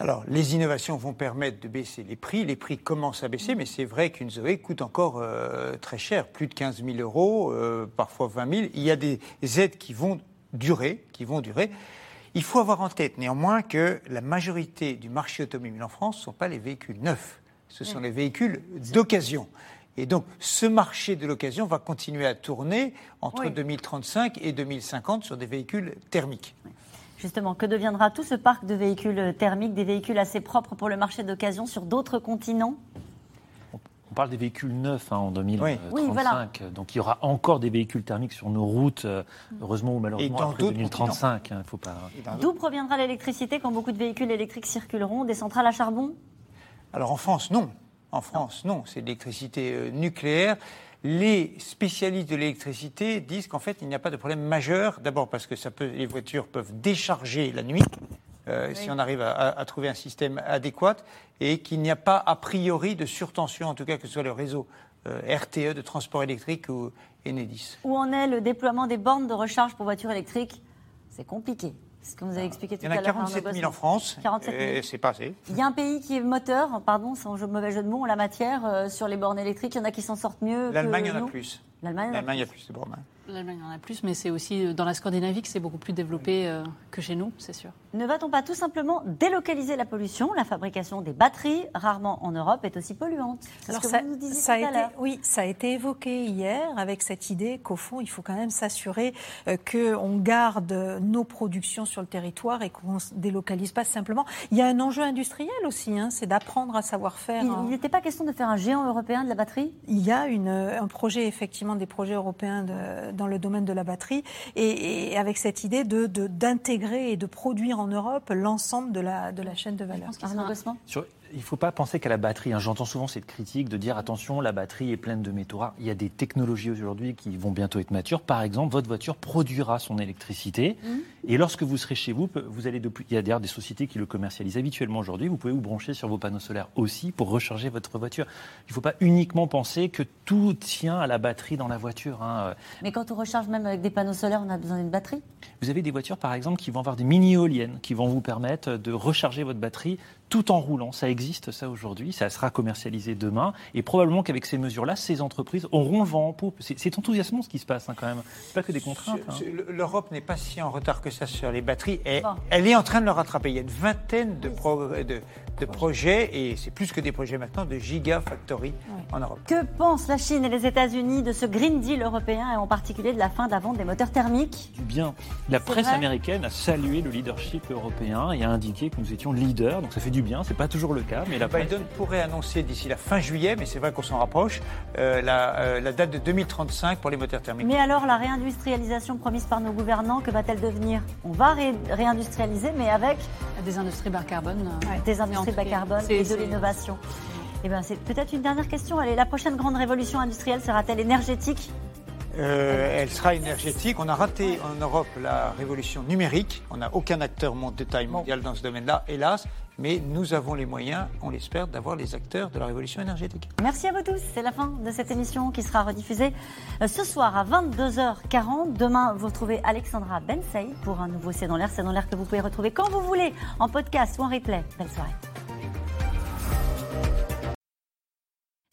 Alors, les innovations vont permettre de baisser les prix. Les prix commencent à baisser, mais c'est vrai qu'une Zoé coûte encore euh, très cher, plus de 15 000 euros, euh, parfois 20 000. Il y a des aides qui vont durer, qui vont durer. Il faut avoir en tête néanmoins que la majorité du marché automobile en France ne sont pas les véhicules neufs, ce sont les véhicules d'occasion. Et donc, ce marché de l'occasion va continuer à tourner entre 2035 et 2050 sur des véhicules thermiques. Justement, que deviendra tout ce parc de véhicules thermiques, des véhicules assez propres pour le marché d'occasion sur d'autres continents? On parle des véhicules neufs hein, en 2035, donc il y aura encore des véhicules thermiques sur nos routes, euh, heureusement ou malheureusement après 2035. Hein, faut pas... D'où proviendra l'électricité quand beaucoup de véhicules électriques circuleront? Des centrales à charbon? Alors en France, non. En France, non. C'est de l'électricité euh, nucléaire les spécialistes de l'électricité disent qu'en fait, il n'y a pas de problème majeur. D'abord parce que ça peut, les voitures peuvent décharger la nuit. Euh, si on arrive à, trouver un système adéquat, et qu'il n'y a pas a priori de surtension, en tout cas que ce soit le réseau euh, RTE de transport électrique ou Enedis. Où en est le déploiement des bornes de recharge pour voitures électriques? C'est compliqué. Ce que vous avez expliqué tout à l'heure. Il y en a 47 000 en France. 47 000. C'est pas assez. Il y a un pays qui est moteur, pardon, sans mauvais jeu de mots, en la matière, euh, sur les bornes électriques. Il y en a qui s'en sortent mieux. L'Allemagne en a plus. L'Allemagne a plus de bornes. L'Allemagne en a plus, mais c'est aussi euh, dans la Scandinavie que c'est beaucoup plus développé euh, que chez nous, c'est sûr. Ne va-t-on pas tout simplement délocaliser la pollution? La fabrication des batteries, rarement en Europe, est aussi polluante. Alors ça, ça a été, oui, ça a été évoqué hier avec cette idée qu'au fond, il faut quand même s'assurer euh, qu'on garde nos productions sur le territoire et qu'on ne délocalise pas simplement. Il y a un enjeu industriel aussi, hein, c'est d'apprendre à savoir faire. Il n'était pas question de faire un géant européen de la batterie? Il y a une, un projet, effectivement, des projets européens de dans le domaine de la batterie, et, avec cette idée de, d'intégrer et de produire en Europe l'ensemble de la, de la chaîne de valeur. Il ne faut pas penser qu'à la batterie. Hein. J'entends souvent cette critique de dire attention, la batterie est pleine de métaux rares. Il y a des technologies aujourd'hui qui vont bientôt être matures. Par exemple, votre voiture produira son électricité. Mmh. Et lorsque vous serez chez vous, vous allez. Il y a d'ailleurs des sociétés qui le commercialisent habituellement aujourd'hui. Vous pouvez vous brancher sur vos panneaux solaires aussi pour recharger votre voiture. Il ne faut pas uniquement penser que tout tient à la batterie dans la voiture. Hein. Mais quand on recharge même avec des panneaux solaires, on a besoin d'une batterie? Vous avez des voitures, par exemple, qui vont avoir des mini-éoliennes qui vont vous permettre de recharger votre batterie tout en roulant. Ça existe, ça, aujourd'hui. Ça sera commercialisé demain. Et probablement qu'avec ces mesures-là, ces entreprises auront le vent en poupe. C'est enthousiasmant ce qui se passe, hein, quand même. pas que des contraintes. Hein. L'Europe n'est pas si en retard que ça sur les batteries. Elle est en train de le rattraper. Il y a une vingtaine de, de, de projets, et c'est plus que des projets maintenant, de gigafactory en Europe. Que pensent la Chine et les États-Unis de ce Green Deal européen, et en particulier de la fin de la vente des moteurs thermiques? Du bien. La presse américaine a salué le leadership européen et a indiqué que nous étions leaders, donc ça fait du bien. C'est pas toujours le cas, mais la Biden pourrait annoncer d'ici la fin juillet, mais c'est vrai qu'on s'en rapproche, euh, la, euh, la, date de 2035 pour les moteurs thermiques. Mais alors, la réindustrialisation promise par nos gouvernants, que va-t-elle devenir? On va réindustrialiser, mais avec des industries bas carbone. des industries bas carbone et de l'innovation. Eh ben, c'est peut-être une dernière question. Allez, la prochaine grande révolution industrielle sera-t-elle énergétique? Euh, elle sera énergétique. On a raté en Europe la révolution numérique. On n'a aucun acteur de taille mondiale dans ce domaine-là, hélas. Mais nous avons les moyens, on l'espère, d'avoir les acteurs de la révolution énergétique. Merci à vous tous. C'est la fin de cette émission qui sera rediffusée euh, ce soir à 22h40. Demain, vous retrouvez Alexandra Bensei pour un nouveau C'est dans l'air. C'est dans l'air que vous pouvez retrouver quand vous voulez, en podcast ou en replay. Belle soirée.